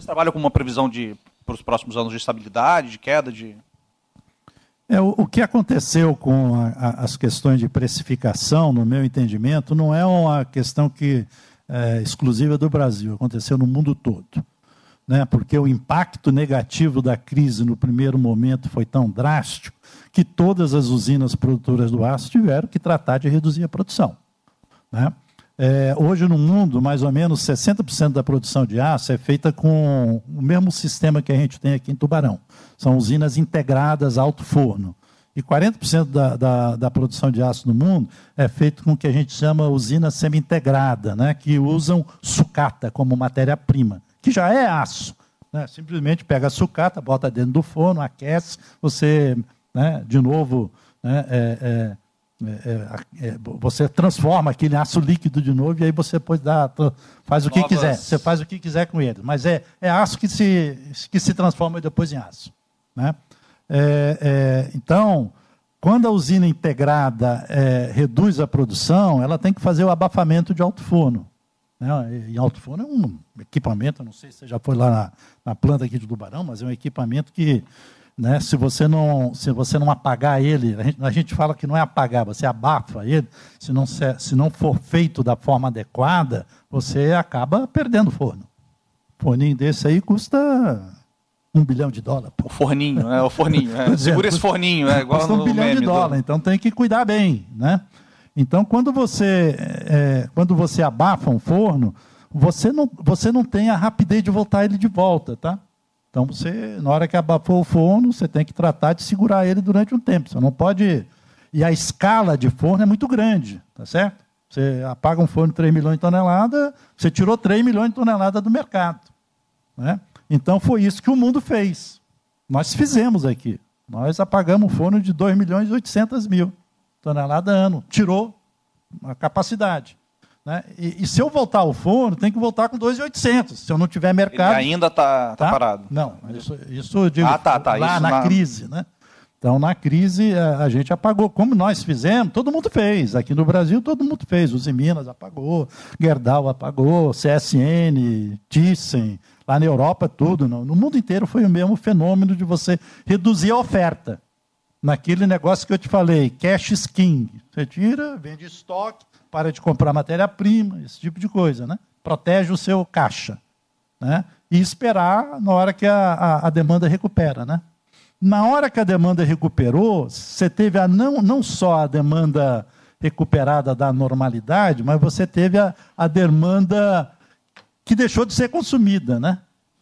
Vocês trabalham com uma previsão de para os próximos anos de estabilidade, de queda, de é, o, o, que aconteceu com a, a, as questões de precificação, no meu entendimento, não é uma questão que é exclusiva do Brasil, aconteceu no mundo todo. Né? Porque o impacto negativo da crise no primeiro momento foi tão drástico que todas as usinas produtoras do aço tiveram que tratar de reduzir a produção. Né? É, hoje no mundo, mais ou menos 60% da produção de aço é feita com o mesmo sistema que a gente tem aqui em Tubarão. São usinas integradas alto forno. E 40% da, da, da, produção de aço no mundo é feito com o que a gente chama usina semi-integrada, né, que usam sucata como matéria-prima, que já é aço. Né? Simplesmente pega a sucata, bota dentro do forno, aquece, você, né, de novo, né, é, é, é, é, é, você transforma aquele aço líquido de novo e aí você pode dar, faz o que Novas... quiser. Você faz o que quiser com ele. Mas é, é aço que se, que se transforma depois em aço. Né? É, é, então, quando a usina integrada reduz a produção, ela tem que fazer o abafamento de alto forno. Né? Em alto forno é um equipamento, não sei se você já foi lá na, na planta aqui de Tubarão, mas é um equipamento que, né, se, você não, se você não apagar ele, a gente, a gente fala que não é apagar, você abafa ele, se não, se, se não for feito da forma adequada, você acaba perdendo o forno. Forninho desse aí custa um bilhão de dólares. O forninho, né? O forninho. É. Segura esse forninho, é igual custa um bilhão de dólares, do... então tem que cuidar bem, né? Então, quando você, é, quando você abafa um forno, você não, você não tem a rapidez de voltar ele de volta, tá? Então, você, na hora que abafou o forno, você tem que tratar de segurar ele durante um tempo. Você não pode. E a escala de forno é muito grande, tá certo? Você apaga um forno de 3 milhões de toneladas, você tirou 3 milhões de toneladas do mercado. Né? Então, foi isso que o mundo fez. Nós fizemos aqui. Nós apagamos um forno de 2 milhões e 800 mil tonelada ano. Tirou a capacidade. Né? E, e, se eu voltar ao forno, tem que voltar com 2,800. Se eu não tiver mercado. Ele ainda está tá, tá parado. Não, isso, isso eu digo ah, tá, tá. lá isso na, na, crise. Né? Então, na crise, a, a, gente apagou. Como nós fizemos, todo mundo fez. Aqui no Brasil, todo mundo fez. Os Minas apagou, Gerdau apagou, CSN, Thyssen. Lá na Europa, tudo. No, no mundo inteiro foi o mesmo fenômeno de você reduzir a oferta naquele negócio que eu te falei, cash is king. Você tira, vende estoque, para de comprar matéria-prima, esse tipo de coisa, né? Protege o seu caixa, né? E esperar na hora que a, a, a demanda recupera, né? Na hora que a demanda recuperou, você teve a não, não só a demanda recuperada da normalidade, mas você teve a, a demanda que deixou de ser consumida, né?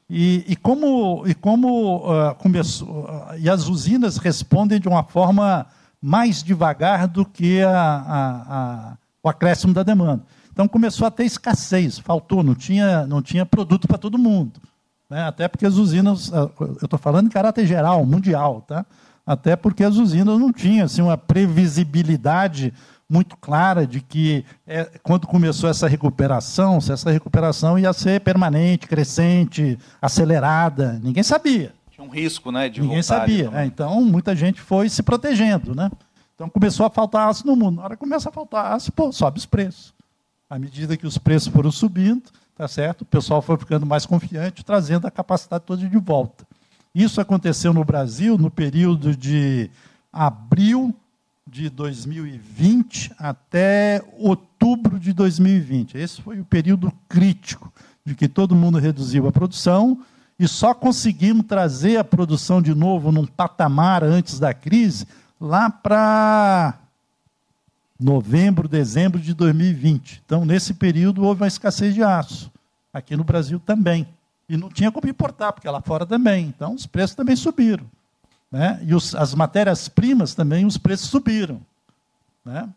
E, e como, e como uh, começou, uh, e as usinas respondem de uma forma mais devagar do que a, a, a, o acréscimo da demanda. Então começou a ter escassez, faltou, não tinha, não tinha produto para todo mundo. Né? Até porque as usinas, uh, eu estou falando em caráter geral, mundial, tá? até porque as usinas não tinham assim, uma previsibilidade muito clara de que é, quando começou essa recuperação, se essa recuperação ia ser permanente, crescente, acelerada, ninguém sabia. Tinha um risco, né, de Ninguém sabia. É, então muita gente foi se protegendo, né? Então começou a faltar aço no mundo. Na hora que começa a faltar aço, pô, sobe os preços. À medida que os preços foram subindo, tá certo? O pessoal foi ficando mais confiante, trazendo a capacidade toda de volta. Isso aconteceu no Brasil no período de abril de 2020 até outubro de 2020. Esse foi o período crítico de que todo mundo reduziu a produção e só conseguimos trazer a produção de novo num patamar antes da crise lá para novembro, dezembro de 2020. Então, nesse período houve uma escassez de aço. Aqui no Brasil também. E não tinha como importar, porque lá fora também. Então, os preços também subiram. Né? E os, as matérias-primas também, os preços subiram. Né?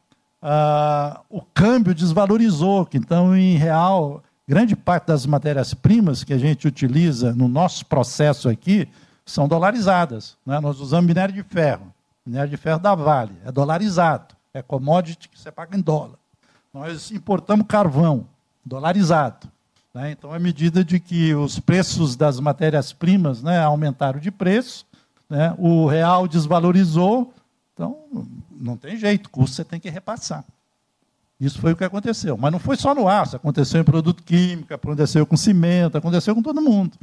Ah, o câmbio desvalorizou, então, em real, grande parte das matérias-primas que a gente utiliza no nosso processo aqui são dolarizadas. Né? Nós usamos minério de ferro. Minério de ferro da Vale, é dolarizado. É commodity que você paga em dólar. Nós importamos carvão, dolarizado. Né? Então, à medida de que os preços das matérias-primas né, aumentaram de preço, né? o real desvalorizou, então não tem jeito, custo você tem que repassar. Isso foi o que aconteceu. Mas não foi só no aço, aconteceu em produto químico, aconteceu com cimento, aconteceu com todo mundo.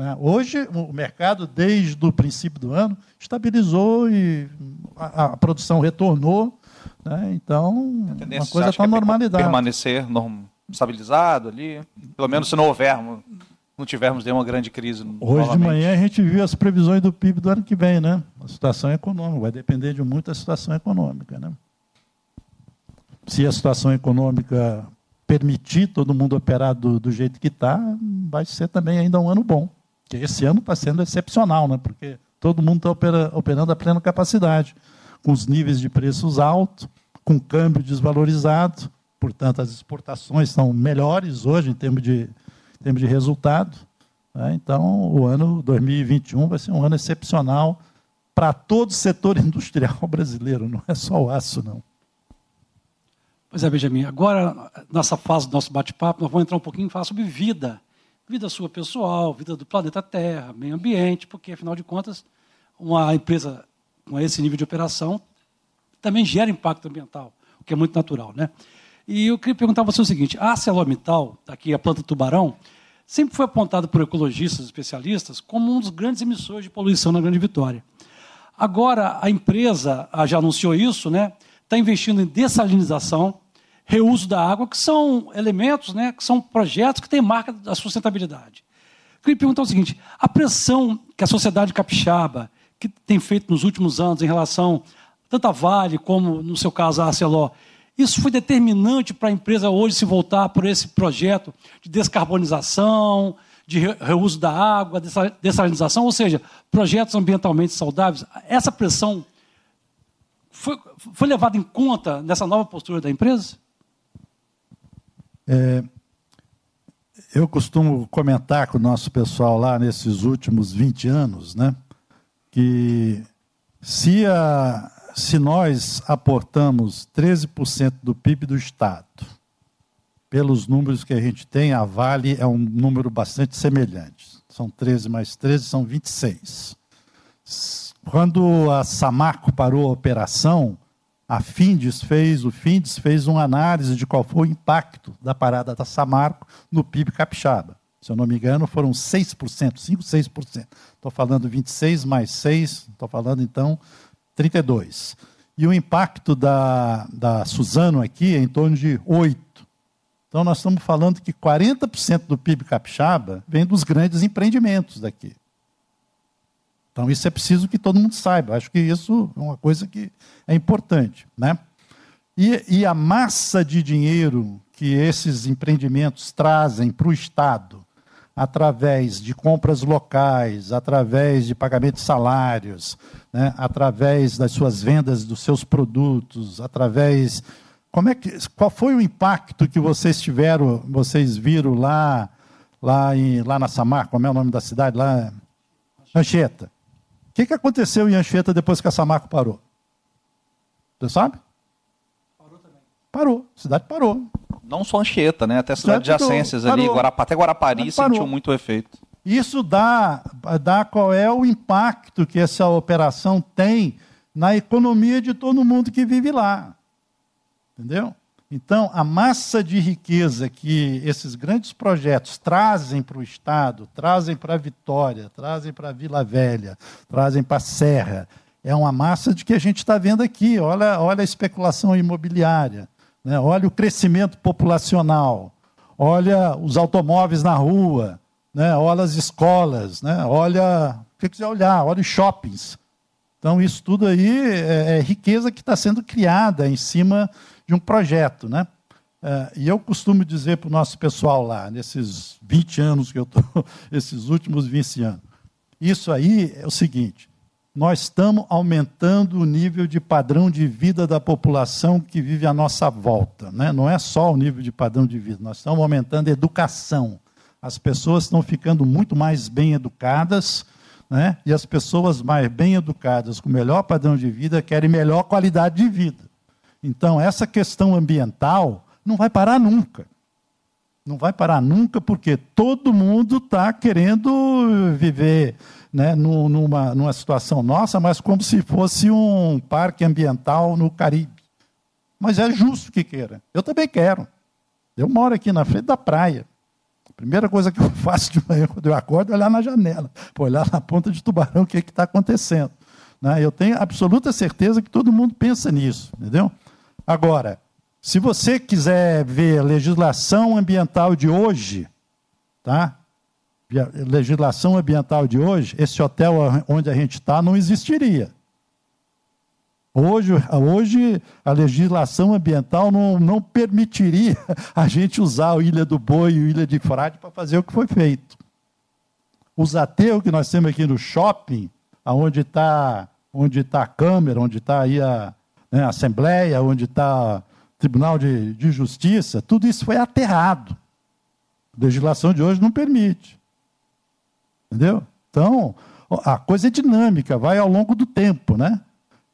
Né? Hoje, o mercado, desde o princípio do ano, estabilizou e a, a produção retornou. Né? Então, uma coisa está é normalidade. Permanecer estabilizado ali, pelo menos se não houver não tivermos nenhuma grande crise. Hoje novamente. de manhã a gente viu as previsões do PIB do ano que vem, né? A situação econômica, vai depender de muito da situação econômica, né? Se a situação econômica permitir todo mundo operar do, do jeito que está, vai ser também ainda um ano bom. Porque esse ano está sendo excepcional, né? Porque todo mundo está opera, operando a plena capacidade, com os níveis de preços altos, com câmbio desvalorizado, portanto as exportações são melhores hoje em termos de em termos de resultado. Né? Então, o ano 2021 vai ser um ano excepcional para todo o setor industrial brasileiro, não é só o aço, não. Pois é, Benjamin. Agora, nessa fase do nosso bate-papo, nós vamos entrar um pouquinho e falar sobre vida. Vida sua pessoal, vida do planeta Terra, meio ambiente, porque, afinal de contas, uma empresa com esse nível de operação também gera impacto ambiental, o que é muito natural. Né? E eu queria perguntar para você o seguinte: a ArcelorMittal, aqui a planta Tubarão, sempre foi apontada por ecologistas especialistas como um dos grandes emissores de poluição na Grande Vitória. Agora, a empresa já anunciou isso, né? Está investindo em dessalinização, reuso da água, que são elementos, né, que são projetos que têm marca da sustentabilidade. Eu queria perguntar o seguinte: a pressão que a sociedade capixaba que tem feito nos últimos anos em relação tanto a Vale como, no seu caso, a Arcelor, isso foi determinante para a empresa hoje se voltar por esse projeto de descarbonização, de reuso da água, dessalinização, ou seja, projetos ambientalmente saudáveis. Essa pressão foi, foi levada em conta nessa nova postura da empresa? É, eu costumo comentar com o nosso pessoal lá nesses últimos 20 anos, né, que se, a, se nós aportamos 13% do PIB do Estado, pelos números que a gente tem, a Vale é um número bastante semelhante. São 13 mais 13, são 26. Quando a Samarco parou a operação, a Findes fez, o Findes fez uma análise de qual foi o impacto da parada da Samarco no PIB capixaba. Se eu não me engano, foram 6%, 5, 6%. Estou falando 26 mais 6, estou falando então 32. E o impacto da, da Suzano aqui é em torno de 8. Então nós estamos falando que 40% do PIB capixaba vem dos grandes empreendimentos daqui. Então, isso é preciso que todo mundo saiba. Acho que isso é uma coisa que é importante. Né? E, e a massa de dinheiro que esses empreendimentos trazem para o Estado, através de compras locais, através de pagamento de salários, né? através das suas vendas dos seus produtos, através. Como é que, qual foi o impacto que vocês tiveram, vocês viram lá, lá, em, lá na Samar, como é o nome da cidade? Lá, Anchieta. O que, que aconteceu em Anchieta depois que a Samarco parou? Você sabe? Parou também. Parou, a cidade parou. Não só Anchieta, né? Até cidades adjacências ali, Guarapá, até Guarapari sentiu muito efeito. Isso dá, dá qual é o impacto que essa operação tem na economia de todo mundo que vive lá. Entendeu? Então, a massa de riqueza que esses grandes projetos trazem para o Estado, trazem para Vitória, trazem para Vila Velha, trazem para a Serra, é uma massa de que a gente está vendo aqui. Olha, olha a especulação imobiliária, né? olha o crescimento populacional, olha os automóveis na rua, né? olha as escolas, né? olha o que quiser olhar, olha os shoppings. Então, isso tudo aí é, é riqueza que está sendo criada em cima de um projeto. Né? É, e eu costumo dizer para o nosso pessoal lá, nesses 20 anos que eu estou, esses últimos 20 anos, isso aí é o seguinte: nós estamos aumentando o nível de padrão de vida da população que vive à nossa volta. Né? Não é só o nível de padrão de vida, nós estamos aumentando a educação. As pessoas estão ficando muito mais bem educadas, né? e as pessoas mais bem educadas, com melhor padrão de vida, querem melhor qualidade de vida. Então, essa questão ambiental não vai parar nunca. Não vai parar nunca, porque todo mundo está querendo viver né, numa, numa situação nossa, mas como se fosse um parque ambiental no Caribe. Mas é justo que queira. Eu também quero. Eu moro aqui na frente da praia. A primeira coisa que eu faço de manhã quando eu acordo é olhar na janela, olhar na ponta de tubarão o que é está acontecendo. Né? Eu tenho absoluta certeza que todo mundo pensa nisso, entendeu? Agora, se você quiser ver a legislação ambiental de hoje, tá? legislação ambiental de hoje, esse hotel onde a gente está não existiria. Hoje, hoje a legislação ambiental não, não permitiria a gente usar o Ilha do Boi e o Ilha de Frade para fazer o que foi feito. Os ateus que nós temos aqui no shopping, onde está onde tá a câmera, onde está aí a, né, Assembleia, onde está Tribunal de, de Justiça, tudo isso foi aterrado. A legislação de hoje não permite. Entendeu? Então, a coisa é dinâmica, vai ao longo do tempo, né?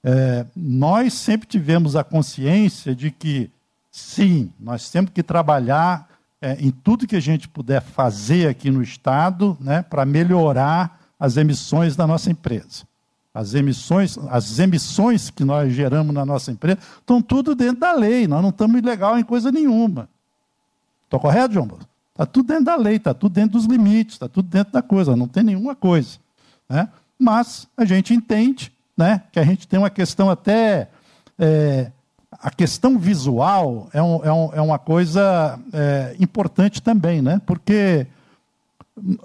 É, nós sempre tivemos a consciência de que, sim, nós temos que trabalhar é, em tudo que a gente puder fazer aqui no Estado né, para melhorar as emissões da nossa empresa. As emissões, as emissões que nós geramos na nossa empresa, estão tudo dentro da lei. Nós não estamos ilegal em coisa nenhuma. Estou correto, João? Está tudo dentro da lei, está tudo dentro dos limites, está tudo dentro da coisa, não tem nenhuma coisa. Né? Mas a gente entende né, que a gente tem uma questão até. É, a questão visual é, um, é, um, é uma coisa é, importante também, né? porque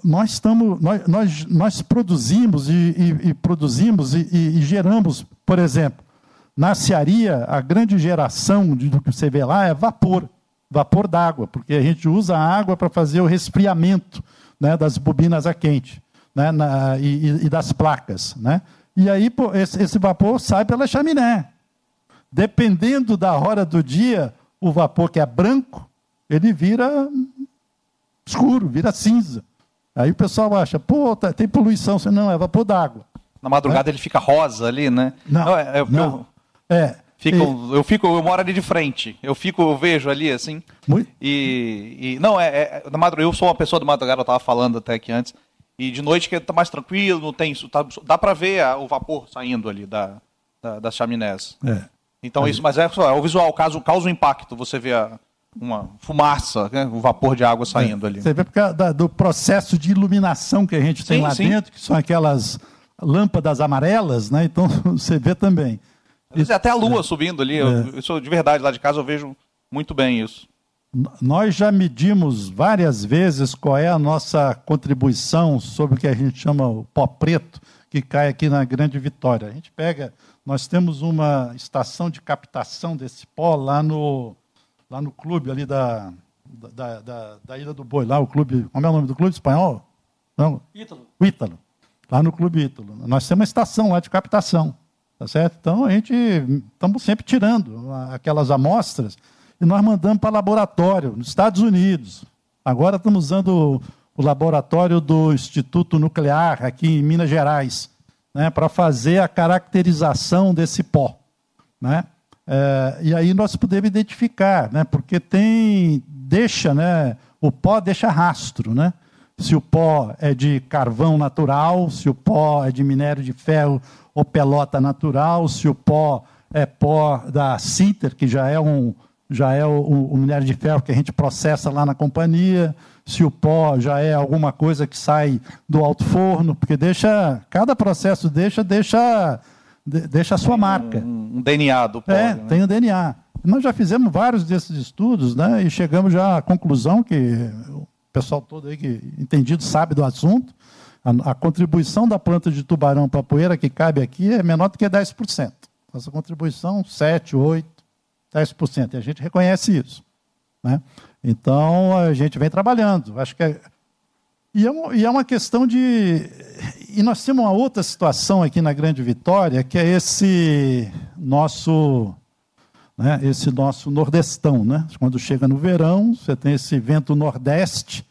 nós, estamos, nós, nós, nós produzimos e, e, e produzimos e, e, geramos, por exemplo, na cearia, a grande geração do que você vê lá é vapor, vapor d'água, porque a gente usa a água para fazer o resfriamento né, das bobinas a quente né, na, e, das placas. Né? E aí pô, esse, esse vapor sai pela chaminé. Dependendo da hora do dia, o vapor que é branco, ele vira escuro, vira cinza. Aí o pessoal acha, pô, tá, tem poluição. Não, é vapor d'água. Na madrugada é? ele fica rosa ali, né? Não, não, é, é não. Eu, é. Fico, e... Eu fico, eu moro ali de frente. Eu fico, eu vejo ali assim. Muito. E, e não é, é na madrugada. Eu sou uma pessoa da madrugada. Eu estava falando até aqui antes. E de noite que está mais tranquilo, não tem isso. Tá, dá para ver a, o vapor saindo ali da, da das chaminés. É. Então isso, mas é, é o visual. Caso causa um impacto, você vê a, uma fumaça, né? o vapor de água saindo é, ali. Você vê por causa do processo de iluminação que a gente tem sim, lá sim. dentro, que são aquelas lâmpadas amarelas, né? Então você vê também. Isso, até a lua é, subindo ali, é. isso de verdade, lá de casa eu vejo muito bem isso. Nós já medimos várias vezes qual é a nossa contribuição sobre o que a gente chama o pó preto, que cai aqui na Grande Vitória. A gente pega, nós temos uma estação de captação desse pó lá no, lá no clube ali da, da, da, da Ilha do Boi, lá o clube, como é o nome do clube espanhol? Não? Ítalo. Ítalo. Lá no clube Ítalo. Nós temos uma estação lá de captação, tá certo? Então a gente estamos sempre tirando aquelas amostras e nós mandamos para laboratório nos Estados Unidos. Agora estamos usando o laboratório do Instituto Nuclear aqui em Minas Gerais, né, para fazer a caracterização desse pó, né? É, e aí nós podemos identificar, né? porque tem, deixa, né? o pó deixa rastro. Né? Se o pó é de carvão natural, se o pó é de minério de ferro ou pelota natural, se o pó é pó da Sinter, que já é um já é o, o, minério de ferro que a gente processa lá na companhia, se o pó já é alguma coisa que sai do alto forno, porque deixa cada processo deixa deixa deixa a sua marca. Um, um DNA do pó. É, né? tem o DNA. Nós já fizemos vários desses estudos, né, e chegamos já à conclusão que o pessoal todo aí que entendido sabe do assunto, a, a contribuição da planta de tubarão para a poeira que cabe aqui é menor do que 10%. Nossa contribuição, 7, 8, 10%. E a gente reconhece isso. Né? Então, a gente vem trabalhando. Acho que é... E, é, e é uma questão de e nós temos uma outra situação aqui na Grande Vitória, que é esse nosso, né, esse nosso nordestão. Né? Quando chega no verão, você tem esse vento nordeste.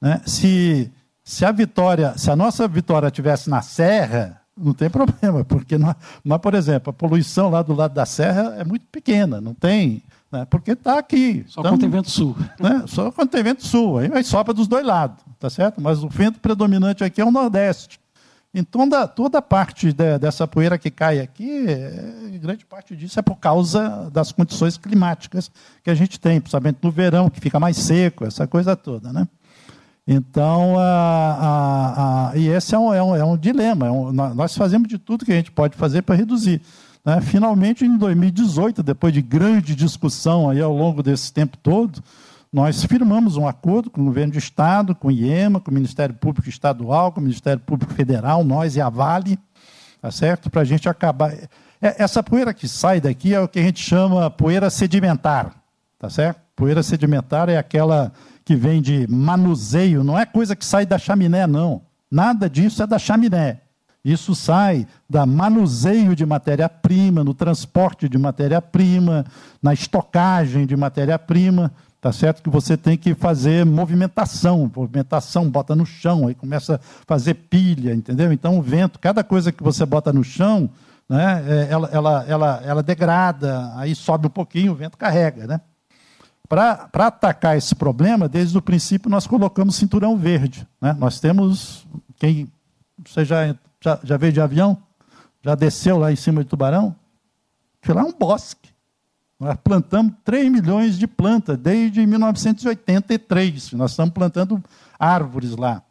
Né? Se, se a Vitória, se a nossa Vitória tivesse na serra, não tem problema, porque nós, nós, por exemplo, a poluição lá do lado da serra é muito pequena, não tem, né, porque está aqui. Só então, quando tem vento sul. Né, só quando tem vento sul, aí vai sopra dos dois lados, tá certo? Mas o vento predominante aqui é o nordeste. Então, da, toda parte de, dessa poeira que cai aqui, é, grande parte disso é por causa das condições climáticas que a gente tem, principalmente no verão, que fica mais seco, essa coisa toda. Né? Então, a, a, a, e esse é um, é um, é um dilema. É um, nós fazemos de tudo que a gente pode fazer para reduzir. Né? Finalmente, em 2018, depois de grande discussão aí ao longo desse tempo todo, nós firmamos um acordo com o governo do Estado, com o IEMA, com o Ministério Público Estadual, com o Ministério Público Federal, nós e a Vale, tá certo? Para a gente acabar. É, essa poeira que sai daqui é o que a gente chama poeira sedimentar, tá certo? Poeira sedimentar é aquela que vem de manuseio, não é coisa que sai da chaminé, não. Nada disso é da chaminé. Isso sai da manuseio de matéria-prima, no transporte de matéria-prima, na estocagem de matéria-prima. Tá certo que você tem que fazer movimentação, movimentação, bota no chão, aí começa a fazer pilha, entendeu? Então o vento, cada coisa que você bota no chão, né, é, ela, ela, ela, ela degrada, aí sobe um pouquinho, o vento carrega, né? Para atacar esse problema, desde o princípio nós colocamos cinturão verde. Né? Nós temos, quem você já, já, já veio de avião? Já desceu lá em cima de Tubarão? Aquilo lá é um bosque. Nós plantamos 3 milhões de plantas desde 1983. Nós estamos plantando árvores lá.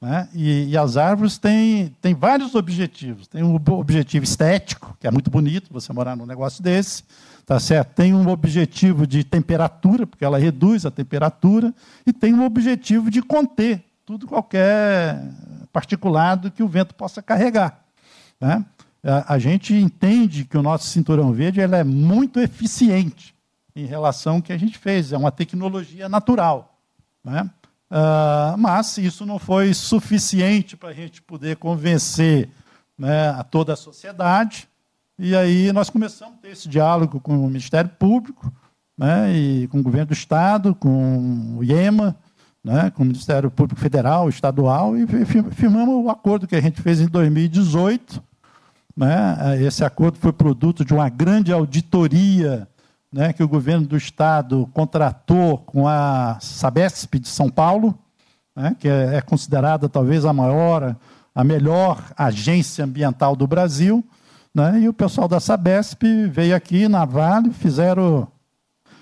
Né? E, e, as árvores têm, têm vários objetivos. Tem um objetivo estético, que é muito bonito você morar num negócio desse. Tá certo? Tem um objetivo de temperatura, porque ela reduz a temperatura. E tem um objetivo de conter tudo qualquer particulado que o vento possa carregar. Né? A, gente entende que o nosso cinturão verde é muito eficiente em relação ao que a gente fez. É uma tecnologia natural. Né? Uh, mas isso não foi suficiente para a gente poder convencer né, a toda a sociedade. E aí nós começamos a ter esse diálogo com o Ministério Público, né, e com o governo do Estado, com o IEMA, né, com o Ministério Público Federal, Estadual, e firmamos o acordo que a gente fez em 2018, né? Esse acordo foi produto de uma grande auditoria né, que o governo do Estado contratou com a Sabesp de São Paulo, né, que é, é considerada talvez a maior, a melhor agência ambiental do Brasil. Né, e o pessoal da Sabesp veio aqui na Vale, fizeram,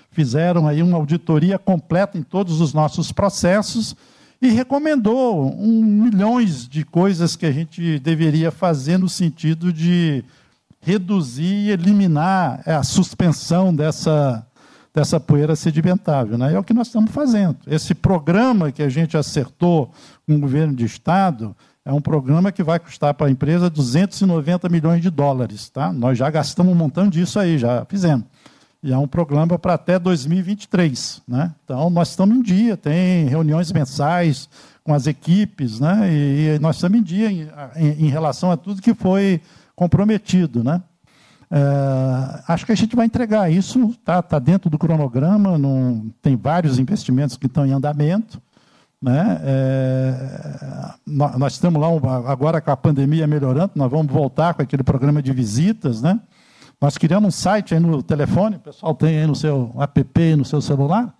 fizeram aí uma auditoria completa em todos os nossos processos e recomendou um, milhões de coisas que a gente deveria fazer no sentido de reduzir e eliminar a suspensão dessa, dessa poeira sedimentável. Né? É o que nós estamos fazendo. Esse programa que a gente acertou com o governo de Estado é um programa que vai custar para a empresa 290 milhões de dólares. Tá? Nós já gastamos um montão disso aí, já fizemos. E é um programa para até 2023. Né? Então, nós estamos em dia, tem reuniões mensais com as equipes, né? e, nós estamos em dia em, em, em relação a tudo que foi comprometido. Né? É, acho que a gente vai entregar isso, está tá dentro do cronograma, não, tem vários investimentos que estão em andamento. Né? É, nós estamos lá, agora com a pandemia melhorando, nós vamos voltar com aquele programa de visitas, né? Nós criamos um site aí no telefone, o pessoal tem aí no seu app, no seu celular.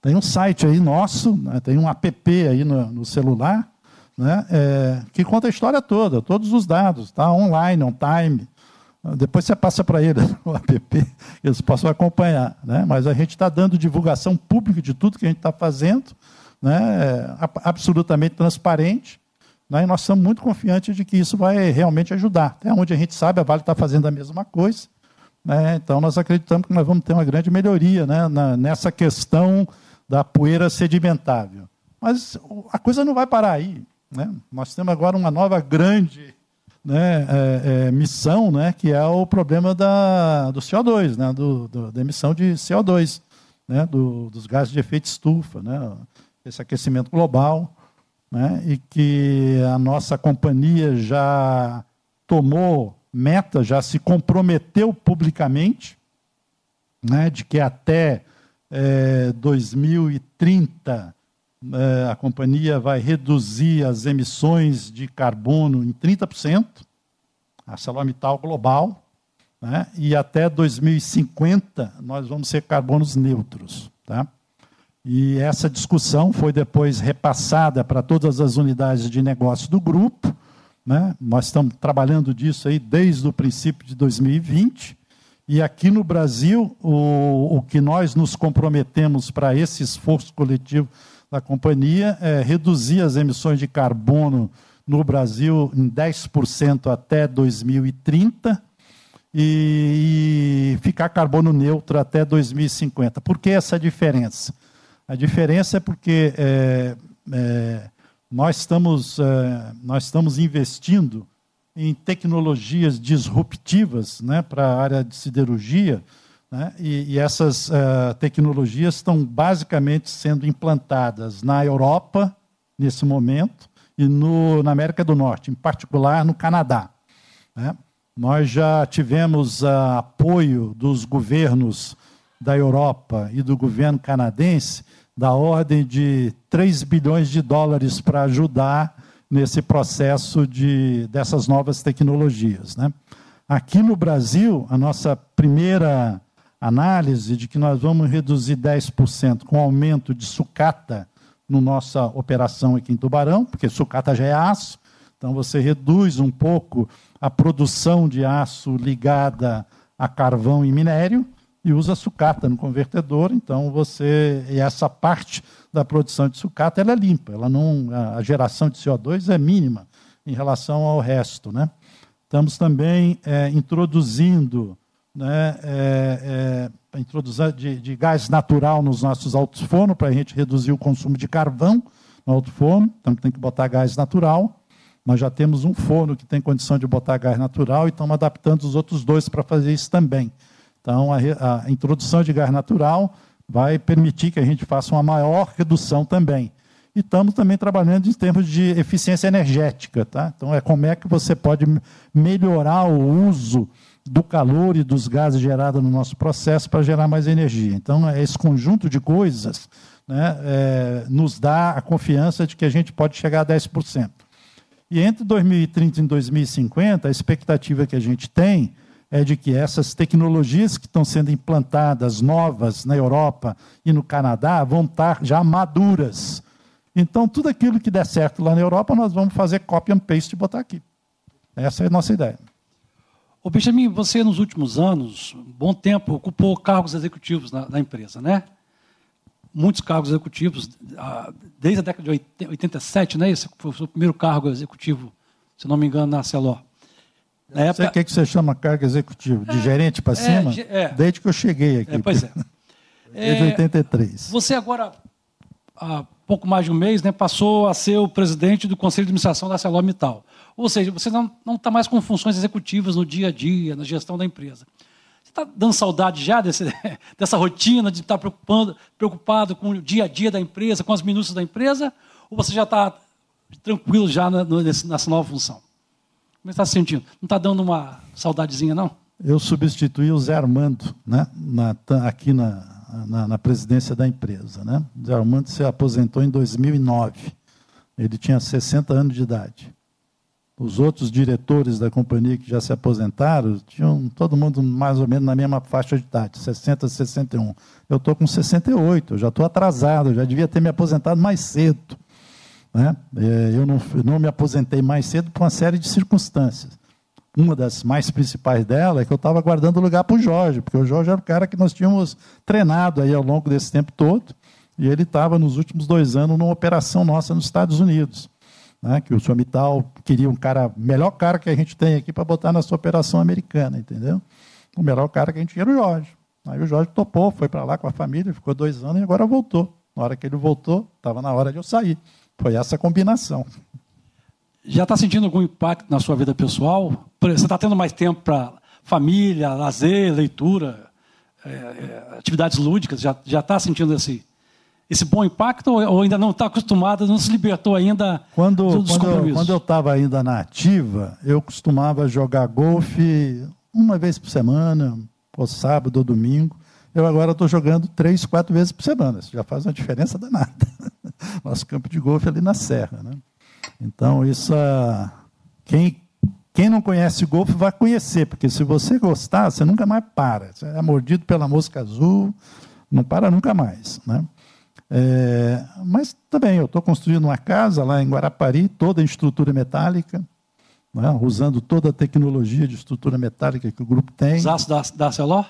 Tem um site aí nosso, né? tem um app aí no, no celular, né? É, que conta a história toda, todos os dados, tá? online, on time. Depois você passa para ele o app, eles possam acompanhar. Né? Mas a gente está dando divulgação pública de tudo que a gente está fazendo, né? É, absolutamente transparente. Né? Nós estamos muito confiantes de que isso vai realmente ajudar. Até onde a gente sabe, a Vale está fazendo a mesma coisa. Né? Então, nós acreditamos que nós vamos ter uma grande melhoria né? Na, nessa questão da poeira sedimentável. Mas a coisa não vai parar aí. Né? Nós temos agora uma nova grande né, é, é, missão, né, que é o problema da, do CO2, né, do, do, da emissão de CO2, né, do, dos gases de efeito estufa, né, esse aquecimento global né, e que a nossa companhia já tomou meta, já se comprometeu publicamente, né, de que até é, 2030 é, a companhia vai reduzir as emissões de carbono em 30%, a ArcelorMittal global, né, e até 2050 nós vamos ser carbonos neutros. Tá? E essa discussão foi depois repassada para todas as unidades de negócio do grupo. Né? Nós estamos trabalhando disso aí desde o princípio de 2020. E aqui no Brasil, o, o que nós nos comprometemos para esse esforço coletivo da companhia é reduzir as emissões de carbono no Brasil em 10% até 2030 e, e ficar carbono neutro até 2050. Por que essa diferença? A diferença é porque é, é, nós, estamos, é, nós estamos investindo em tecnologias disruptivas né, para a área de siderurgia, né, e, e, essas uh, tecnologias estão basicamente sendo implantadas na Europa, nesse momento, e no, na América do Norte, em particular no Canadá. Né. Nós já tivemos uh, apoio dos governos da Europa e do governo canadense da ordem de 3 bilhões de dólares para ajudar nesse processo de, dessas novas tecnologias. Né? Aqui no Brasil, a nossa primeira análise de que nós vamos reduzir 10% com aumento de sucata na nossa operação aqui em Tubarão, porque sucata já é aço, Então você reduz um pouco a produção de aço ligada a carvão e minério e usa sucata no convertedor. Então você essa parte da produção de sucata ela é limpa, ela não a geração de CO2 é mínima em relação ao resto, né? Estamos também é, introduzindo né, é, é, introdução de, de, gás natural nos nossos altos fornos para a gente reduzir o consumo de carvão no alto forno. Então tem que botar gás natural. Nós já temos um forno que tem condição de botar gás natural e estamos adaptando os outros dois para fazer isso também. Então a, a introdução de gás natural vai permitir que a gente faça uma maior redução também. E estamos também trabalhando em termos de eficiência energética. Tá? Então, é como é que você pode melhorar o uso do calor e dos gases gerados no nosso processo para gerar mais energia. Então, é esse conjunto de coisas né, é, nos dá a confiança de que a gente pode chegar a 10%. E entre 2030 e 2050, a expectativa que a gente tem é de que essas tecnologias que estão sendo implantadas, novas, na Europa e no Canadá, vão estar já maduras. Então, tudo aquilo que der certo lá na Europa, nós vamos fazer copy and paste e botar aqui. Essa é a nossa ideia. Ô Benjamin, você nos últimos anos, um bom tempo, ocupou cargos executivos na, na empresa, né? Muitos cargos executivos, ah, desde a década de 87, né? Esse foi o seu primeiro cargo executivo, se não me engano, na Celor. Na época... O que, que você chama cargo executivo? De é, gerente para é, cima? É, Desde que eu cheguei aqui. É, pois é. Desde é, 83. Você agora, há pouco mais de um mês, né, passou a ser o presidente do Conselho de Administração da Celor-Mittal. Ou seja, você não está mais com funções executivas no dia a dia, na gestão da empresa. Você está dando saudade já desse, dessa rotina de estar tá preocupando, preocupado com o dia a dia da empresa, com as minúcias da empresa? Ou você já está tranquilo já nessa nova função? Como está se sentindo? Não está dando uma saudadezinha, não? Eu substituí o Zé Armando né, na, aqui na, na, na, presidência da empresa. Né? O Zé Armando se aposentou em 2009. Ele tinha 60 anos de idade. Os outros diretores da companhia que já se aposentaram, tinham todo mundo mais ou menos na mesma faixa de idade, 60, 61. Eu estou com 68, eu já estou atrasado, eu já devia ter me aposentado mais cedo. Né? É, eu não, não me aposentei mais cedo por uma série de circunstâncias. Uma das mais principais dela é que eu estava guardando lugar para o Jorge, porque o Jorge era o cara que nós tínhamos treinado aí ao longo desse tempo todo, e ele estava nos últimos dois anos numa operação nossa nos Estados Unidos. Né, que o senhor Mital queria um cara, melhor cara que a gente tem aqui para botar na sua operação americana, entendeu? O melhor cara que a gente tinha era o Jorge. Aí o Jorge topou, foi para lá com a família, ficou dois anos e agora voltou. Na hora que ele voltou, estava na hora de eu sair. Foi essa combinação. Já está sentindo algum impacto na sua vida pessoal? Você está tendo mais tempo para família, lazer, leitura, é, é, atividades lúdicas? Já está sentindo esse, esse bom impacto ou ainda não está acostumado, não se libertou ainda quando, dos quando, quando eu estava ainda na ativa, eu costumava jogar golfe uma vez por semana, ou sábado ou domingo. Eu agora estou jogando três, quatro vezes por semana. Isso já faz uma diferença danada. Nosso campo de golfe é ali na Serra. Né? Então, isso. Ah, quem, quem não conhece golfe vai conhecer, porque se você gostar, você nunca mais para. Você é mordido pela mosca azul, não para nunca mais. Né? É, mas também, eu estou construindo uma casa lá em Guarapari, toda em estrutura metálica né, usando toda a tecnologia de estrutura metálica que o grupo tem. Os aços da, da Arcelor?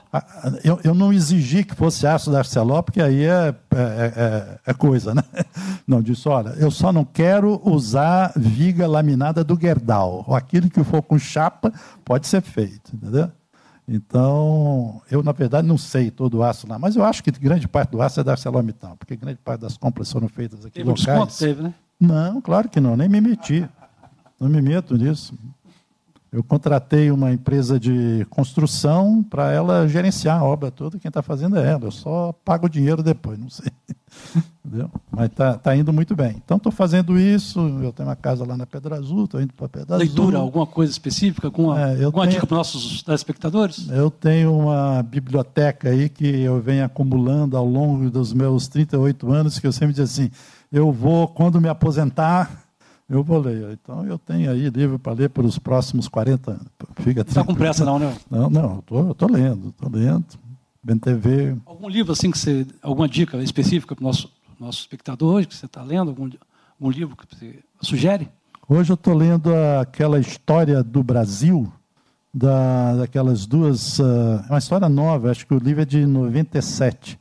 Eu, eu, não exigi que fosse aço da Arcelor, porque aí é, é, é, é, coisa, né? Não, disse, olha, eu só não quero usar viga laminada do Gerdau. Aquilo que for com chapa pode ser feito, entendeu? Então, eu, na verdade, não sei todo o aço lá, mas eu acho que grande parte do aço é da ArcelorMittal, porque grande parte das compras foram feitas aqui teve locais. Um desconto, teve, né? Não, claro que não, nem me meti. Não me meto nisso. Eu contratei uma empresa de construção para ela gerenciar a obra toda. Quem está fazendo é ela. Eu só pago o dinheiro depois, não sei. Entendeu? Mas está tá indo muito bem. Então, estou fazendo isso. Eu tenho uma casa lá na Pedra Azul, estou indo para Pedra Leitura, Azul. Leitura, alguma coisa específica? Alguma, é, alguma tenho, dica para os nossos telespectadores? Eu tenho uma biblioteca aí que eu venho acumulando ao longo dos meus 38 anos, que eu sempre digo assim: eu vou, quando me aposentar eu vou ler. Então eu tenho aí livro para ler pelos próximos 40 anos. Fica Está com pressa não, né? Não, não, eu estou lendo, estou lendo. BNTV. Algum livro assim que você. Alguma dica específica para o nosso, nosso espectador que você está lendo? Algum, algum livro que você sugere? Hoje eu estou lendo aquela história do Brasil, da, daquelas duas. Uh, é uma história nova, acho que o livro é de 97.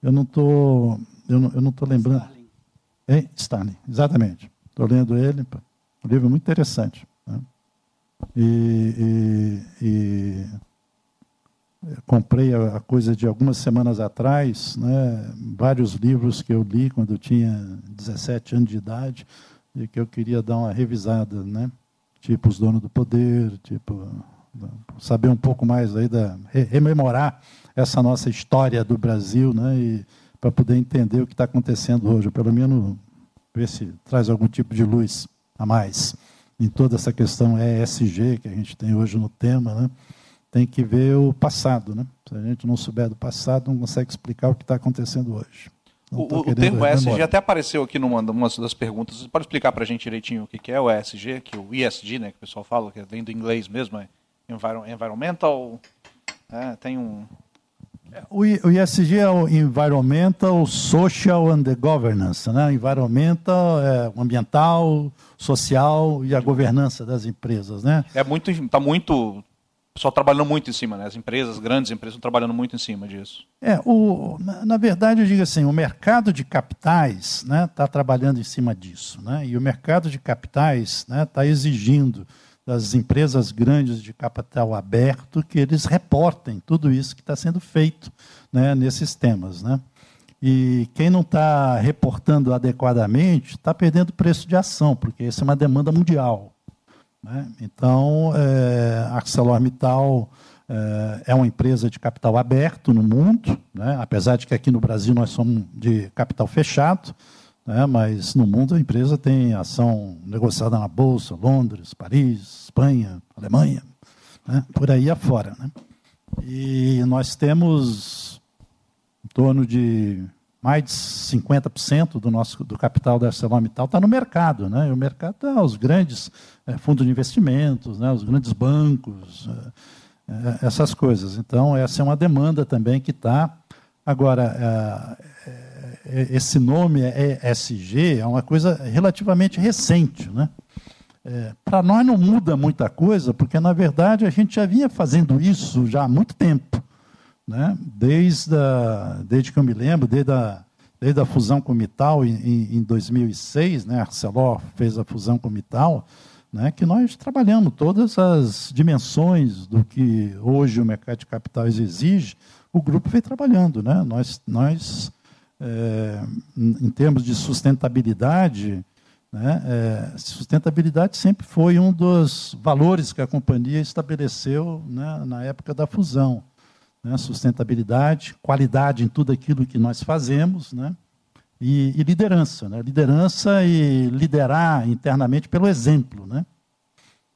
Eu não estou. Eu não, eu não estou lembrando. Stalin. É, Stalin, exatamente. Estou lendo ele. Um livro muito interessante. Né? E, e, e, comprei a coisa de algumas semanas atrás, né? vários livros que eu li quando eu tinha 17 anos de idade e que eu queria dar uma revisada, né? Tipo Os Donos do Poder, tipo saber um pouco mais aí da rememorar essa nossa história do Brasil, né? E para poder entender o que está acontecendo hoje, pelo menos ver se traz algum tipo de luz a mais em toda essa questão ESG que a gente tem hoje no tema, né? Tem que ver o passado, né? Se a gente não souber do passado, não consegue explicar o que está acontecendo hoje. O, o, termo ESG até apareceu aqui numa, numa das perguntas. Você pode explicar para a gente direitinho o que é o ESG, que o ESG, né, que o pessoal fala, que vem do inglês mesmo, é environmental, é, tem um... O, ESG é o Environmental, Social and the Governance, né? Environmental, é, ambiental, social e a governança das empresas, né? É muito, está muito pessoal trabalhando muito em cima, né? As empresas, grandes empresas, estão trabalhando muito em cima disso. É, o, na, na verdade, eu digo assim, o mercado de capitais está né, trabalhando em cima disso. Né? E o mercado de capitais está né, exigindo das empresas grandes de capital aberto que eles reportem tudo isso que está sendo feito né, nesses temas. Né? E quem não está reportando adequadamente está perdendo preço de ação, porque essa é uma demanda mundial. Né? Então, é, a ArcelorMittal é, é uma empresa de capital aberto no mundo, né? apesar de que aqui no Brasil nós somos de capital fechado, né? mas no mundo a empresa tem ação negociada na Bolsa, Londres, Paris, Espanha, Alemanha, né? por aí afora. Né? E nós temos em torno de mais de 50% do nosso do capital da ArcelorMittal está no mercado, né? E o mercado está os grandes é, fundos de investimentos, né? Os grandes bancos, é, essas coisas. Então essa é uma demanda também que está. Agora é, esse nome ESG é uma coisa relativamente recente, né? É, Para nós não muda muita coisa, porque na verdade a gente já vinha fazendo isso já há muito tempo né? desde, a, desde que eu me lembro, desde a, desde a fusão com em, em 2006, né? Arcelor fez a fusão com né? que nós trabalhamos todas as dimensões do que hoje o mercado de capitais exige, o grupo vem trabalhando. Né? Nós, nós é, em termos de sustentabilidade, né? É, sustentabilidade sempre foi um dos valores que a companhia estabeleceu né, na época da fusão né, sustentabilidade, qualidade em tudo aquilo que nós fazemos, né, e, e, liderança. Né, liderança e liderar internamente pelo exemplo. Né.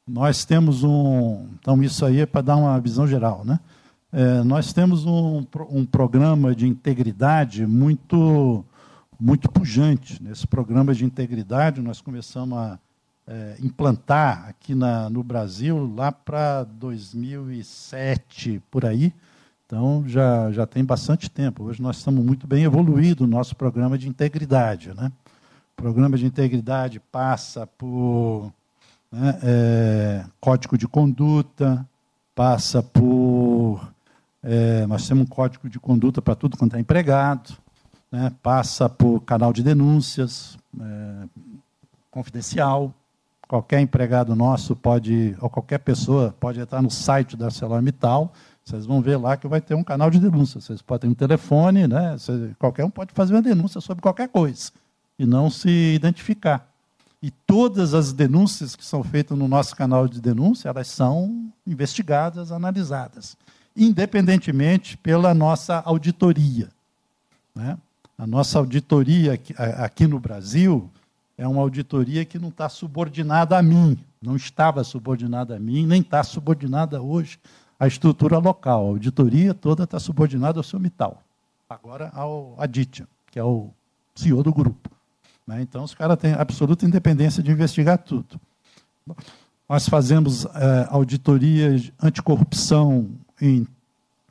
Nós temos um. Então, isso aí é para dar uma visão geral. Né. É, nós temos um, um programa de integridade muito, muito pujante. Nesse programa de integridade, nós começamos a é, implantar aqui na, no Brasil lá para 2007, por aí então, já, já tem bastante tempo. Hoje nós estamos muito bem evoluídos no nosso programa de integridade. Né? O programa de integridade passa por né, é, código de conduta, passa por. É, nós temos um código de conduta para tudo quanto é empregado, né, passa por canal de denúncias é, confidencial. Qualquer empregado nosso pode, ou qualquer pessoa pode entrar no site da ArcelorMittal vocês vão ver lá que vai ter um canal de denúncia. Vocês podem ter um telefone, né? qualquer um pode fazer uma denúncia sobre qualquer coisa e não se identificar. E todas as denúncias que são feitas no nosso canal de denúncia, elas são investigadas, analisadas, independentemente pela nossa auditoria. Né? A nossa auditoria aqui, no Brasil é uma auditoria que não está subordinada a mim, não estava subordinada a mim, nem está subordinada hoje a estrutura local. A auditoria toda está subordinada ao seu Mital. Agora ao Aditya, que é o CEO do grupo. Né? Então, os caras têm absoluta independência de investigar tudo. Nós fazemos é, auditoria anticorrupção em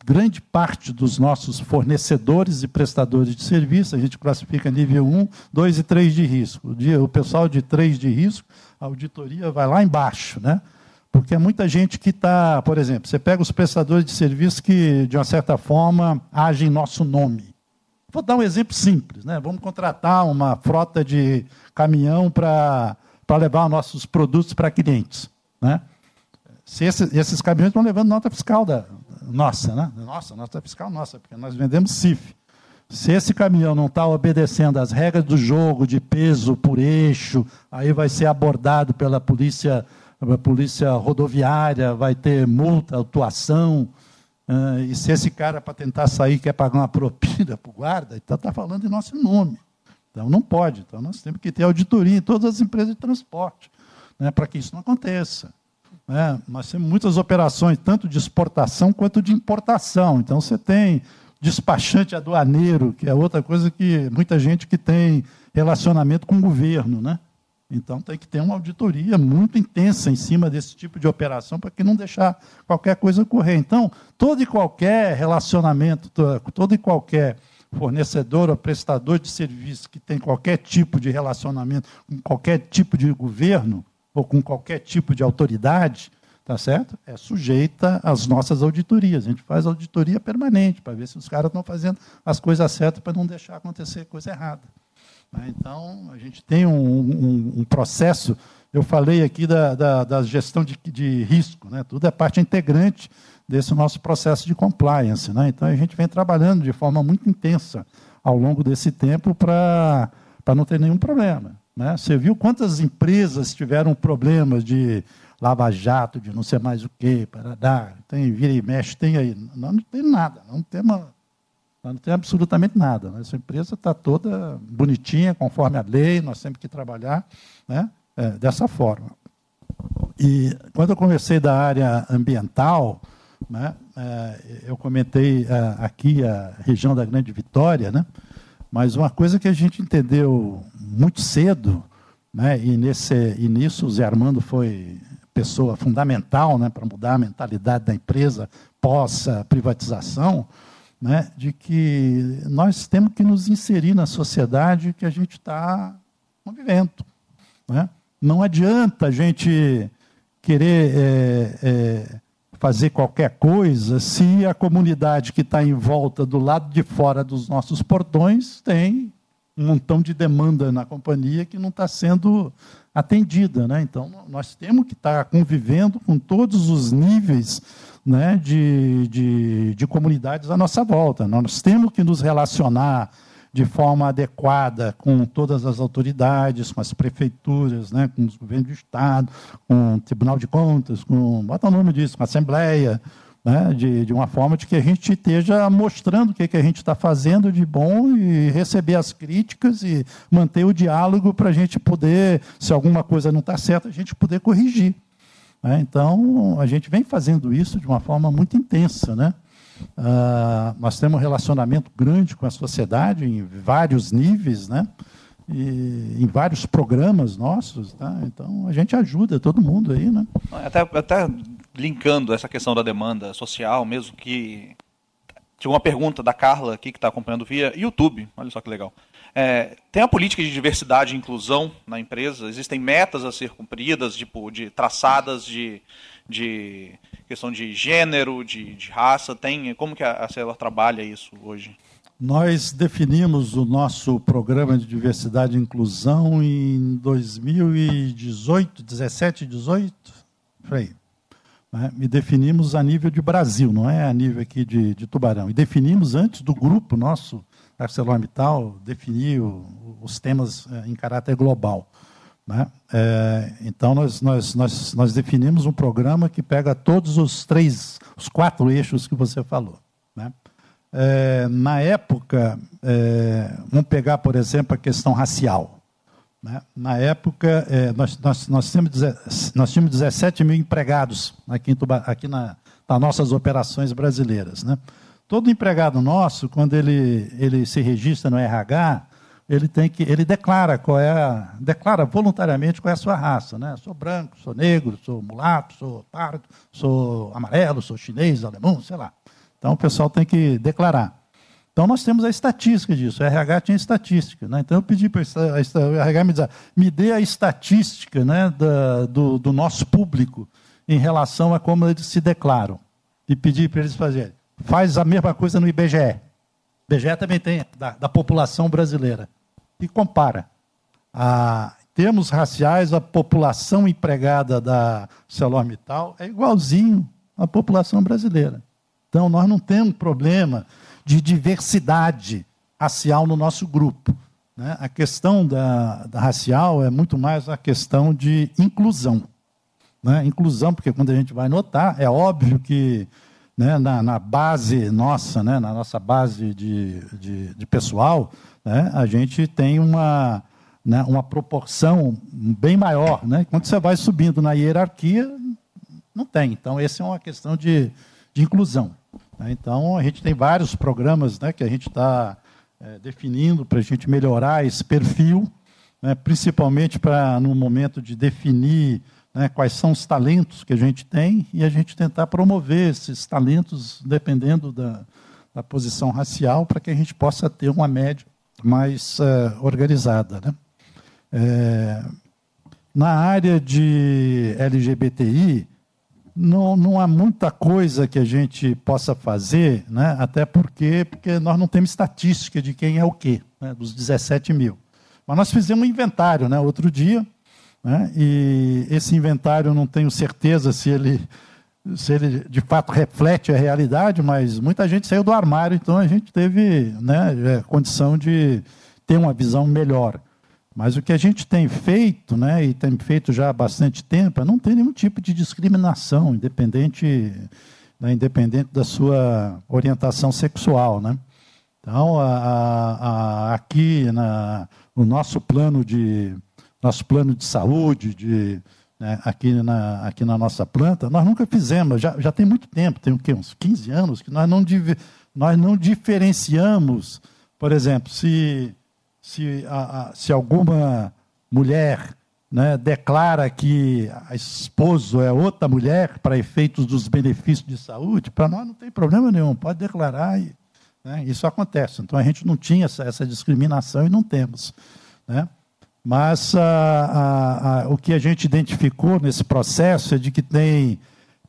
grande parte dos nossos fornecedores e prestadores de serviço, a gente classifica nível 1, 2 e 3 de risco. O pessoal de 3 de risco, a auditoria vai lá embaixo, né? Porque é muita gente que está, por exemplo, você pega os prestadores de serviço que, de uma certa forma, agem em nosso nome. Vou dar um exemplo simples, né? Vamos contratar uma frota de caminhão para levar nossos produtos para clientes, né? Se esses, esses caminhões estão levando nota fiscal da, nossa, né? Nossa, nota fiscal nossa, porque nós vendemos CIF. Se esse caminhão não está obedecendo às regras do jogo de peso por eixo, aí vai ser abordado pela polícia, pela polícia rodoviária, vai ter multa, autuação. Uh, e se esse cara, para tentar sair, quer pagar uma propina para o guarda, então está falando em nosso nome. Então não pode. Então nós temos que ter auditoria em todas as empresas de transporte, né, para que isso não aconteça. Né? Nós temos muitas operações, tanto de exportação quanto de importação. Então, você tem despachante aduaneiro, que é outra coisa que muita gente que tem relacionamento com o governo. Né? Então, tem que ter uma auditoria muito intensa em cima desse tipo de operação para que não deixar qualquer coisa correr. Então, todo e qualquer relacionamento, todo e qualquer fornecedor ou prestador de serviço que tem qualquer tipo de relacionamento com qualquer tipo de governo, ou com qualquer tipo de autoridade, tá certo? É sujeita às nossas auditorias. A gente faz auditoria permanente para ver se os caras estão fazendo as coisas certas para não deixar acontecer coisa errada. Né? Então, a gente tem um, um, um processo. Eu falei aqui da, da, da gestão de, de, risco, né? tudo é parte integrante desse nosso processo de compliance. Né? Então, a gente vem trabalhando de forma muito intensa ao longo desse tempo para não ter nenhum problema. Né? Você viu quantas empresas tiveram problemas de lava-jato, de não sei mais o quê, para dar, tem vira e mexe, tem aí. Nós não tem nada, não não tem absolutamente nada. Né? Essa empresa está toda bonitinha, conforme a lei, nós temos que trabalhar né? É, dessa forma. E quando eu comecei da área ambiental, né, é, eu comentei é, aqui a região da Grande Vitória, né? Mas uma coisa que a gente entendeu muito cedo, né, e, nesse, e nisso o Zé Armando foi pessoa fundamental né, para mudar a mentalidade da empresa pós privatização, né, de que nós temos que nos inserir na sociedade que a gente está convivendo. Né? Não adianta a gente querer é, é, fazer qualquer coisa se a comunidade que está em volta, do lado de fora dos nossos portões, tem um montão de demanda na companhia que não está sendo atendida. Né? Então, nós temos que estar convivendo com todos os níveis né, de, de, de comunidades à nossa volta. Nós temos que nos relacionar de forma adequada com todas as autoridades, com as prefeituras, né, com os governos do Estado, com o Tribunal de Contas, com, bota o nome disso, com a Assembleia, né, de, de uma forma de que a gente esteja mostrando o que, que a gente está fazendo de bom e receber as críticas e manter o diálogo para a gente poder, se alguma coisa não está certa, a gente poder corrigir. Né? Então, a gente vem fazendo isso de uma forma muito intensa, né? Uh, nós temos um relacionamento grande com a sociedade em vários níveis, né? E em vários programas nossos, tá? Então a gente ajuda todo mundo aí, né? Até, até linkando essa questão da demanda social, mesmo que tinha uma pergunta da Carla aqui que está acompanhando via YouTube. Olha só que legal. É, tem a política de diversidade e inclusão na empresa? Existem metas a ser cumpridas, tipo, de traçadas de, de questão de gênero, de, de raça? Tem como que a, a Celor trabalha isso hoje? Nós definimos o nosso programa de diversidade e inclusão em 2018, 17, 18, foi né? E definimos a nível de Brasil, não é a nível aqui de, de Tubarão. E definimos antes do grupo nosso, ArcelorMittal, definir o, os temas é, em caráter global. Né? É, então, nós, nós, nós, nós definimos um programa que pega todos os três, os quatro eixos que você falou. Né? É, na época, é, vamos pegar, por exemplo, a questão racial. Né? Na época, é, nós, nós, nós, tínhamos, nós tínhamos 17 mil empregados aqui, em Tuba, aqui na, nas nossas operações brasileiras. Né? Todo empregado nosso, quando ele, ele se registra no RH, ele tem que ele declara qual é a, declara voluntariamente qual é a sua raça, né? Sou branco, sou negro, sou mulato, sou pardo, sou amarelo, sou chinês, alemão, sei lá. Então o pessoal tem que declarar. Então nós temos a estatística disso. O RH tinha estatística. Né? Então eu pedi para o RH me dizer, me dê a estatística né, da, do, do nosso público em relação a como eles se declaram. E pedi para eles fazerem. Faz a mesma coisa no IBGE. O IBGE também tem, da, da população brasileira. E compara. A, em termos raciais, a população empregada da ArcelorMittal é igualzinho à população brasileira. Então, nós não temos problema de diversidade racial no nosso grupo. Né? A questão da, da, racial é muito mais a questão de inclusão. Né? Inclusão, porque quando a gente vai notar, é óbvio que né, na, na, base nossa, né, na nossa base de, de, de pessoal, né, a gente tem uma, né, uma proporção bem maior. Quando você vai subindo na hierarquia, não tem. Então, essa é uma questão de, de inclusão. Né? Então, a gente tem vários programas né, que a gente está é, definindo para a gente melhorar esse perfil, né, principalmente para, no momento de definir né, quais são os talentos que a gente tem e a gente tentar promover esses talentos dependendo da, da posição racial para que a gente possa ter uma média mais é, organizada. Né? É, na área de LGBTI, não, não há muita coisa que a gente possa fazer, né? até porque, porque nós não temos estatística de quem é o quê, né? dos 17 mil. Mas nós fizemos um inventário né? outro dia, né? e esse inventário não tenho certeza se ele, se ele de fato reflete a realidade, mas muita gente saiu do armário, então a gente teve né, é, condição de ter uma visão melhor. Mas o que a gente tem feito, né, e tem feito já há bastante tempo, é não ter nenhum tipo de discriminação, independente, né, independente da sua orientação sexual. Né? Então, a, a, aqui na, no nosso plano de, nosso plano de saúde, de, né, aqui, na, aqui na nossa planta, nós nunca fizemos, já, já tem muito tempo, tem o quê? uns 15 anos, que nós não, nós não diferenciamos, por exemplo, se se, a, a, se alguma mulher né, declara que a esposo é outra mulher para efeitos dos benefícios de saúde, para nós não tem problema nenhum, pode declarar e né, isso acontece. Então a gente não tinha essa, essa discriminação e não temos. Né? Mas a, o que a gente identificou nesse processo é de que tem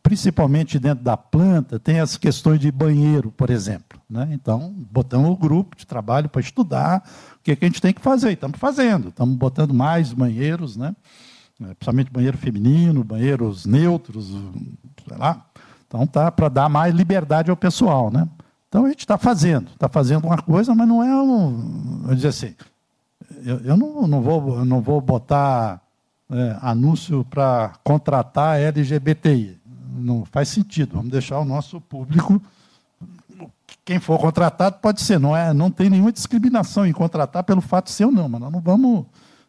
principalmente dentro da planta, tem as questões de banheiro, por exemplo. Né? Então, botamos o grupo de trabalho para estudar o que, é que a gente tem que fazer. Estamos fazendo, estamos botando mais banheiros, né? É, principalmente banheiro feminino, banheiros neutros, sei lá. Então, tá para dar mais liberdade ao pessoal. Né? Então, a gente está fazendo, está fazendo uma coisa, mas não é um. Vou dizer assim, eu, eu não, não, vou, não vou botar é, anúncio para contratar LGBTI não faz sentido. Vamos deixar o nosso público. Quem for contratado pode ser, não é, não tem nenhuma discriminação em contratar pelo fato ou não, mas nós não vamos,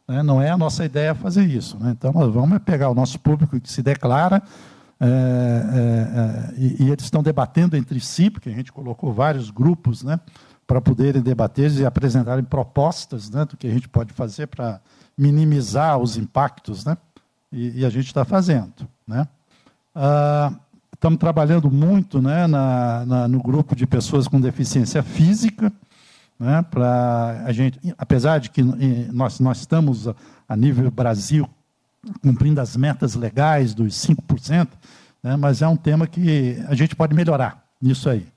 né, não é a nossa ideia fazer isso. Né? Então nós vamos pegar o nosso público que se declara é, é, é, e, e, eles estão debatendo entre si, porque a gente colocou vários grupos, né, para poderem debater e apresentarem propostas, né, do que a gente pode fazer para minimizar os impactos, né, e, e a gente está fazendo, né. Ah, estamos trabalhando muito né, na, na, no grupo de pessoas com deficiência física, né, para a gente, apesar de que nós, nós estamos a nível Brasil cumprindo as metas legais dos 5%, né, mas é um tema que a gente pode melhorar nisso aí.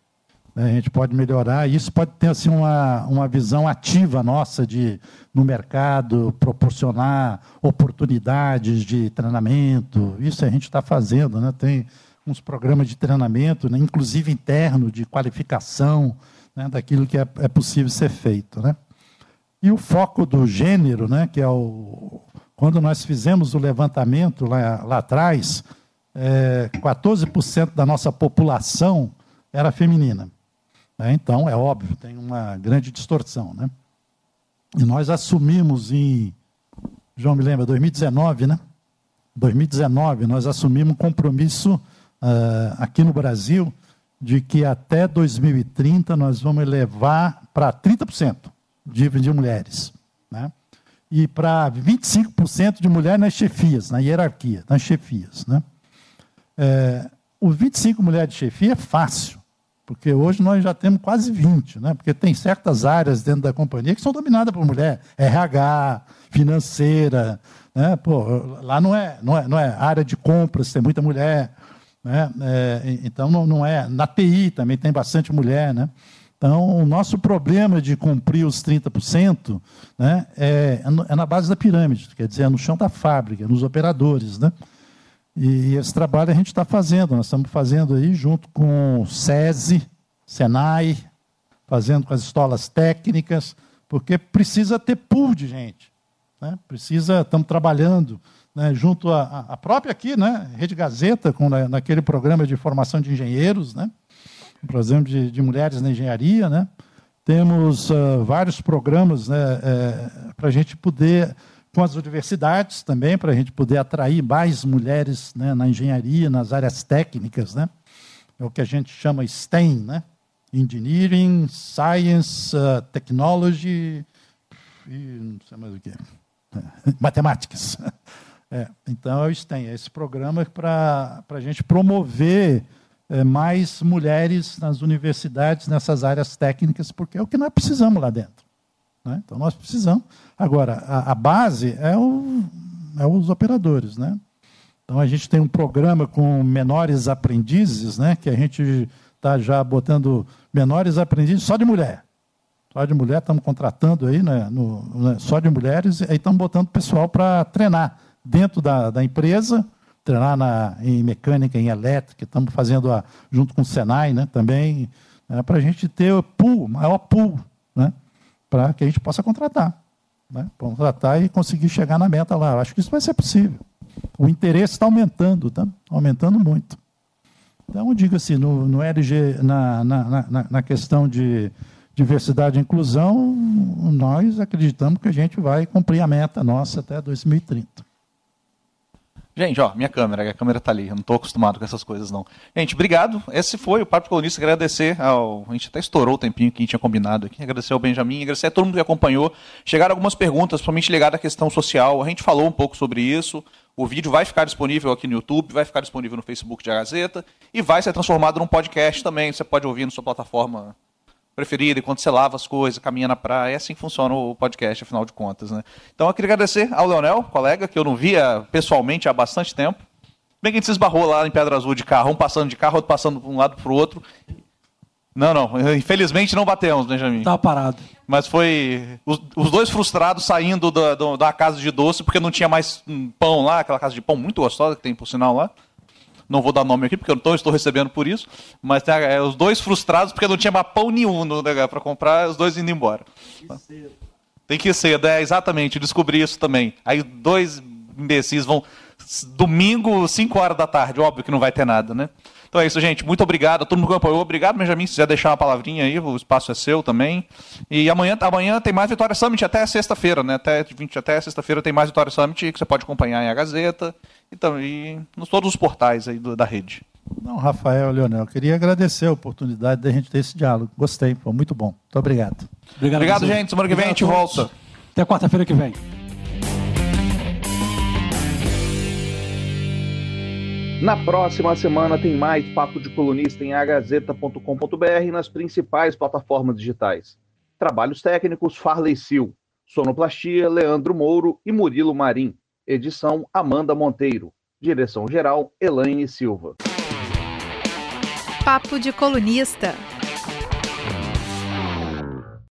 Né, a gente pode melhorar, isso pode ter assim, uma, uma visão ativa nossa de, no mercado, proporcionar oportunidades de treinamento. Isso a gente está fazendo. Né? Tem uns programas de treinamento, né? inclusive interno, de qualificação né? daquilo que é, é possível ser feito. Né? E o foco do gênero, né? que é o. Quando nós fizemos o levantamento lá, lá atrás, é, 14% da nossa população era feminina. Né? Então, é óbvio, tem uma grande distorção. Né? E nós assumimos em, João me lembra, 2019, né? 2019, nós assumimos um compromisso uh, aqui no Brasil de que até 2030 nós vamos elevar para 30% de, de mulheres. Né? E para 25% de mulheres nas chefias, na hierarquia, nas chefias. Né? É, os 25 mulheres de chefia é fácil. Porque hoje nós já temos quase 20, né? porque tem certas áreas dentro da companhia que são dominadas por mulher. RH, financeira. Né? Pô, lá não é, não, é, não é área de compras, tem muita mulher. Né? É, então, não, não é. Na TI também tem bastante mulher. Né? Então, o nosso problema de cumprir os 30% né, é, é na base da pirâmide, quer dizer, é no chão da fábrica, nos operadores. Né? E esse trabalho a gente está fazendo, nós estamos fazendo aí junto com o SESI, SENAI, fazendo com as escolas técnicas, porque precisa ter pool de gente. Né? Precisa, estamos trabalhando né, junto à, própria aqui, né, Rede Gazeta, com, na, naquele programa de formação de engenheiros, né, um programa de, de mulheres na engenharia. Né? Temos uh, vários programas né, é, para a gente poder com as universidades também, para a gente poder atrair mais mulheres né, na engenharia, nas áreas técnicas, né? É o que a gente chama STEM, né? Engineering, Science, uh, Technology e não sei mais o que. Matemáticas. É, então, é STEM, é esse programa para a gente promover é, mais mulheres nas universidades, nessas áreas técnicas, porque é o que nós precisamos lá dentro. Né? Então, nós precisamos. Agora, a, a base é, o, é, os operadores. Né? Então, a gente tem um programa com menores aprendizes, né? que a gente está já botando menores aprendizes só de mulher. Só de mulher, estamos contratando aí, né, no, né, só de mulheres, e estamos botando pessoal para treinar dentro da, da empresa, treinar na, em mecânica, em elétrica, estamos fazendo a, junto com o Senai né, também, né, para a gente ter pool, maior pool né, para que a gente possa contratar. Né? Contratar e conseguir chegar na meta lá. Eu acho que isso vai ser possível. O interesse está aumentando, tá? aumentando muito. Então, diga assim, no, no LG, na, na, na, na questão de diversidade e inclusão, nós acreditamos que a gente vai cumprir a meta nossa até 2030. Gente, ó, minha câmera, a câmera tá ali, eu não estou acostumado com essas coisas, não. Gente, obrigado. Esse foi o Papo Colunista. Agradecer ao. A gente até estourou o tempinho que a gente tinha combinado aqui. Agradecer ao Benjamin, agradecer a todo mundo que acompanhou. Chegaram algumas perguntas, principalmente ligadas à questão social. A gente falou um pouco sobre isso. O vídeo vai ficar disponível aqui no YouTube, vai ficar disponível no Facebook de Gazeta e vai ser transformado num podcast também. Você pode ouvir na sua plataforma preferida, enquanto você lava as coisas, caminha na praia. É assim que funciona o podcast, afinal de contas. Né? Então eu queria agradecer ao Leonel, colega, que eu não via pessoalmente há bastante tempo. Bem que a gente se esbarrou lá em Pedra Azul de carro, um passando de carro, outro passando de um lado para o outro. Não, não. Infelizmente não batemos, Benjamin. Estava parado. Mas foi os, os dois frustrados saindo da, da, casa de doce porque não tinha mais pão lá, aquela casa de pão muito gostosa que tem, por sinal, lá não vou dar nome aqui porque eu não estou recebendo por isso, mas tem é, os dois frustrados porque não tinha mais pão nenhum né, para comprar, os dois indo embora. Tem que ser, é, exatamente, descobri isso também. Aí dois imbecis vão domingo, 5 horas da tarde, óbvio que não vai ter nada, né? Então é isso, gente. Muito obrigado a todo mundo que acompanhou. Obrigado, Benjamin. Se quiser deixar uma palavrinha aí, o espaço é seu também. E amanhã, amanhã tem mais Vitória Summit até sexta-feira, né? Até, 20, até sexta-feira tem mais Vitória Summit que você pode acompanhar em A Gazeta e, também nos todos os portais aí do, da rede. Não, Rafael, Leonel, queria agradecer a oportunidade da gente ter esse diálogo. Gostei, foi muito bom. Muito obrigado. Obrigado, obrigado gente. Semana que vem a gente volta. Até quarta-feira que vem. Na próxima semana tem mais Papo de Colunista em agazeta.com.br nas principais plataformas digitais. Trabalhos técnicos Farley Sil, Sonoplastia Leandro Mouro e Murilo Marim. Edição Amanda Monteiro. Direção geral Elaine Silva. Papo de Colunista.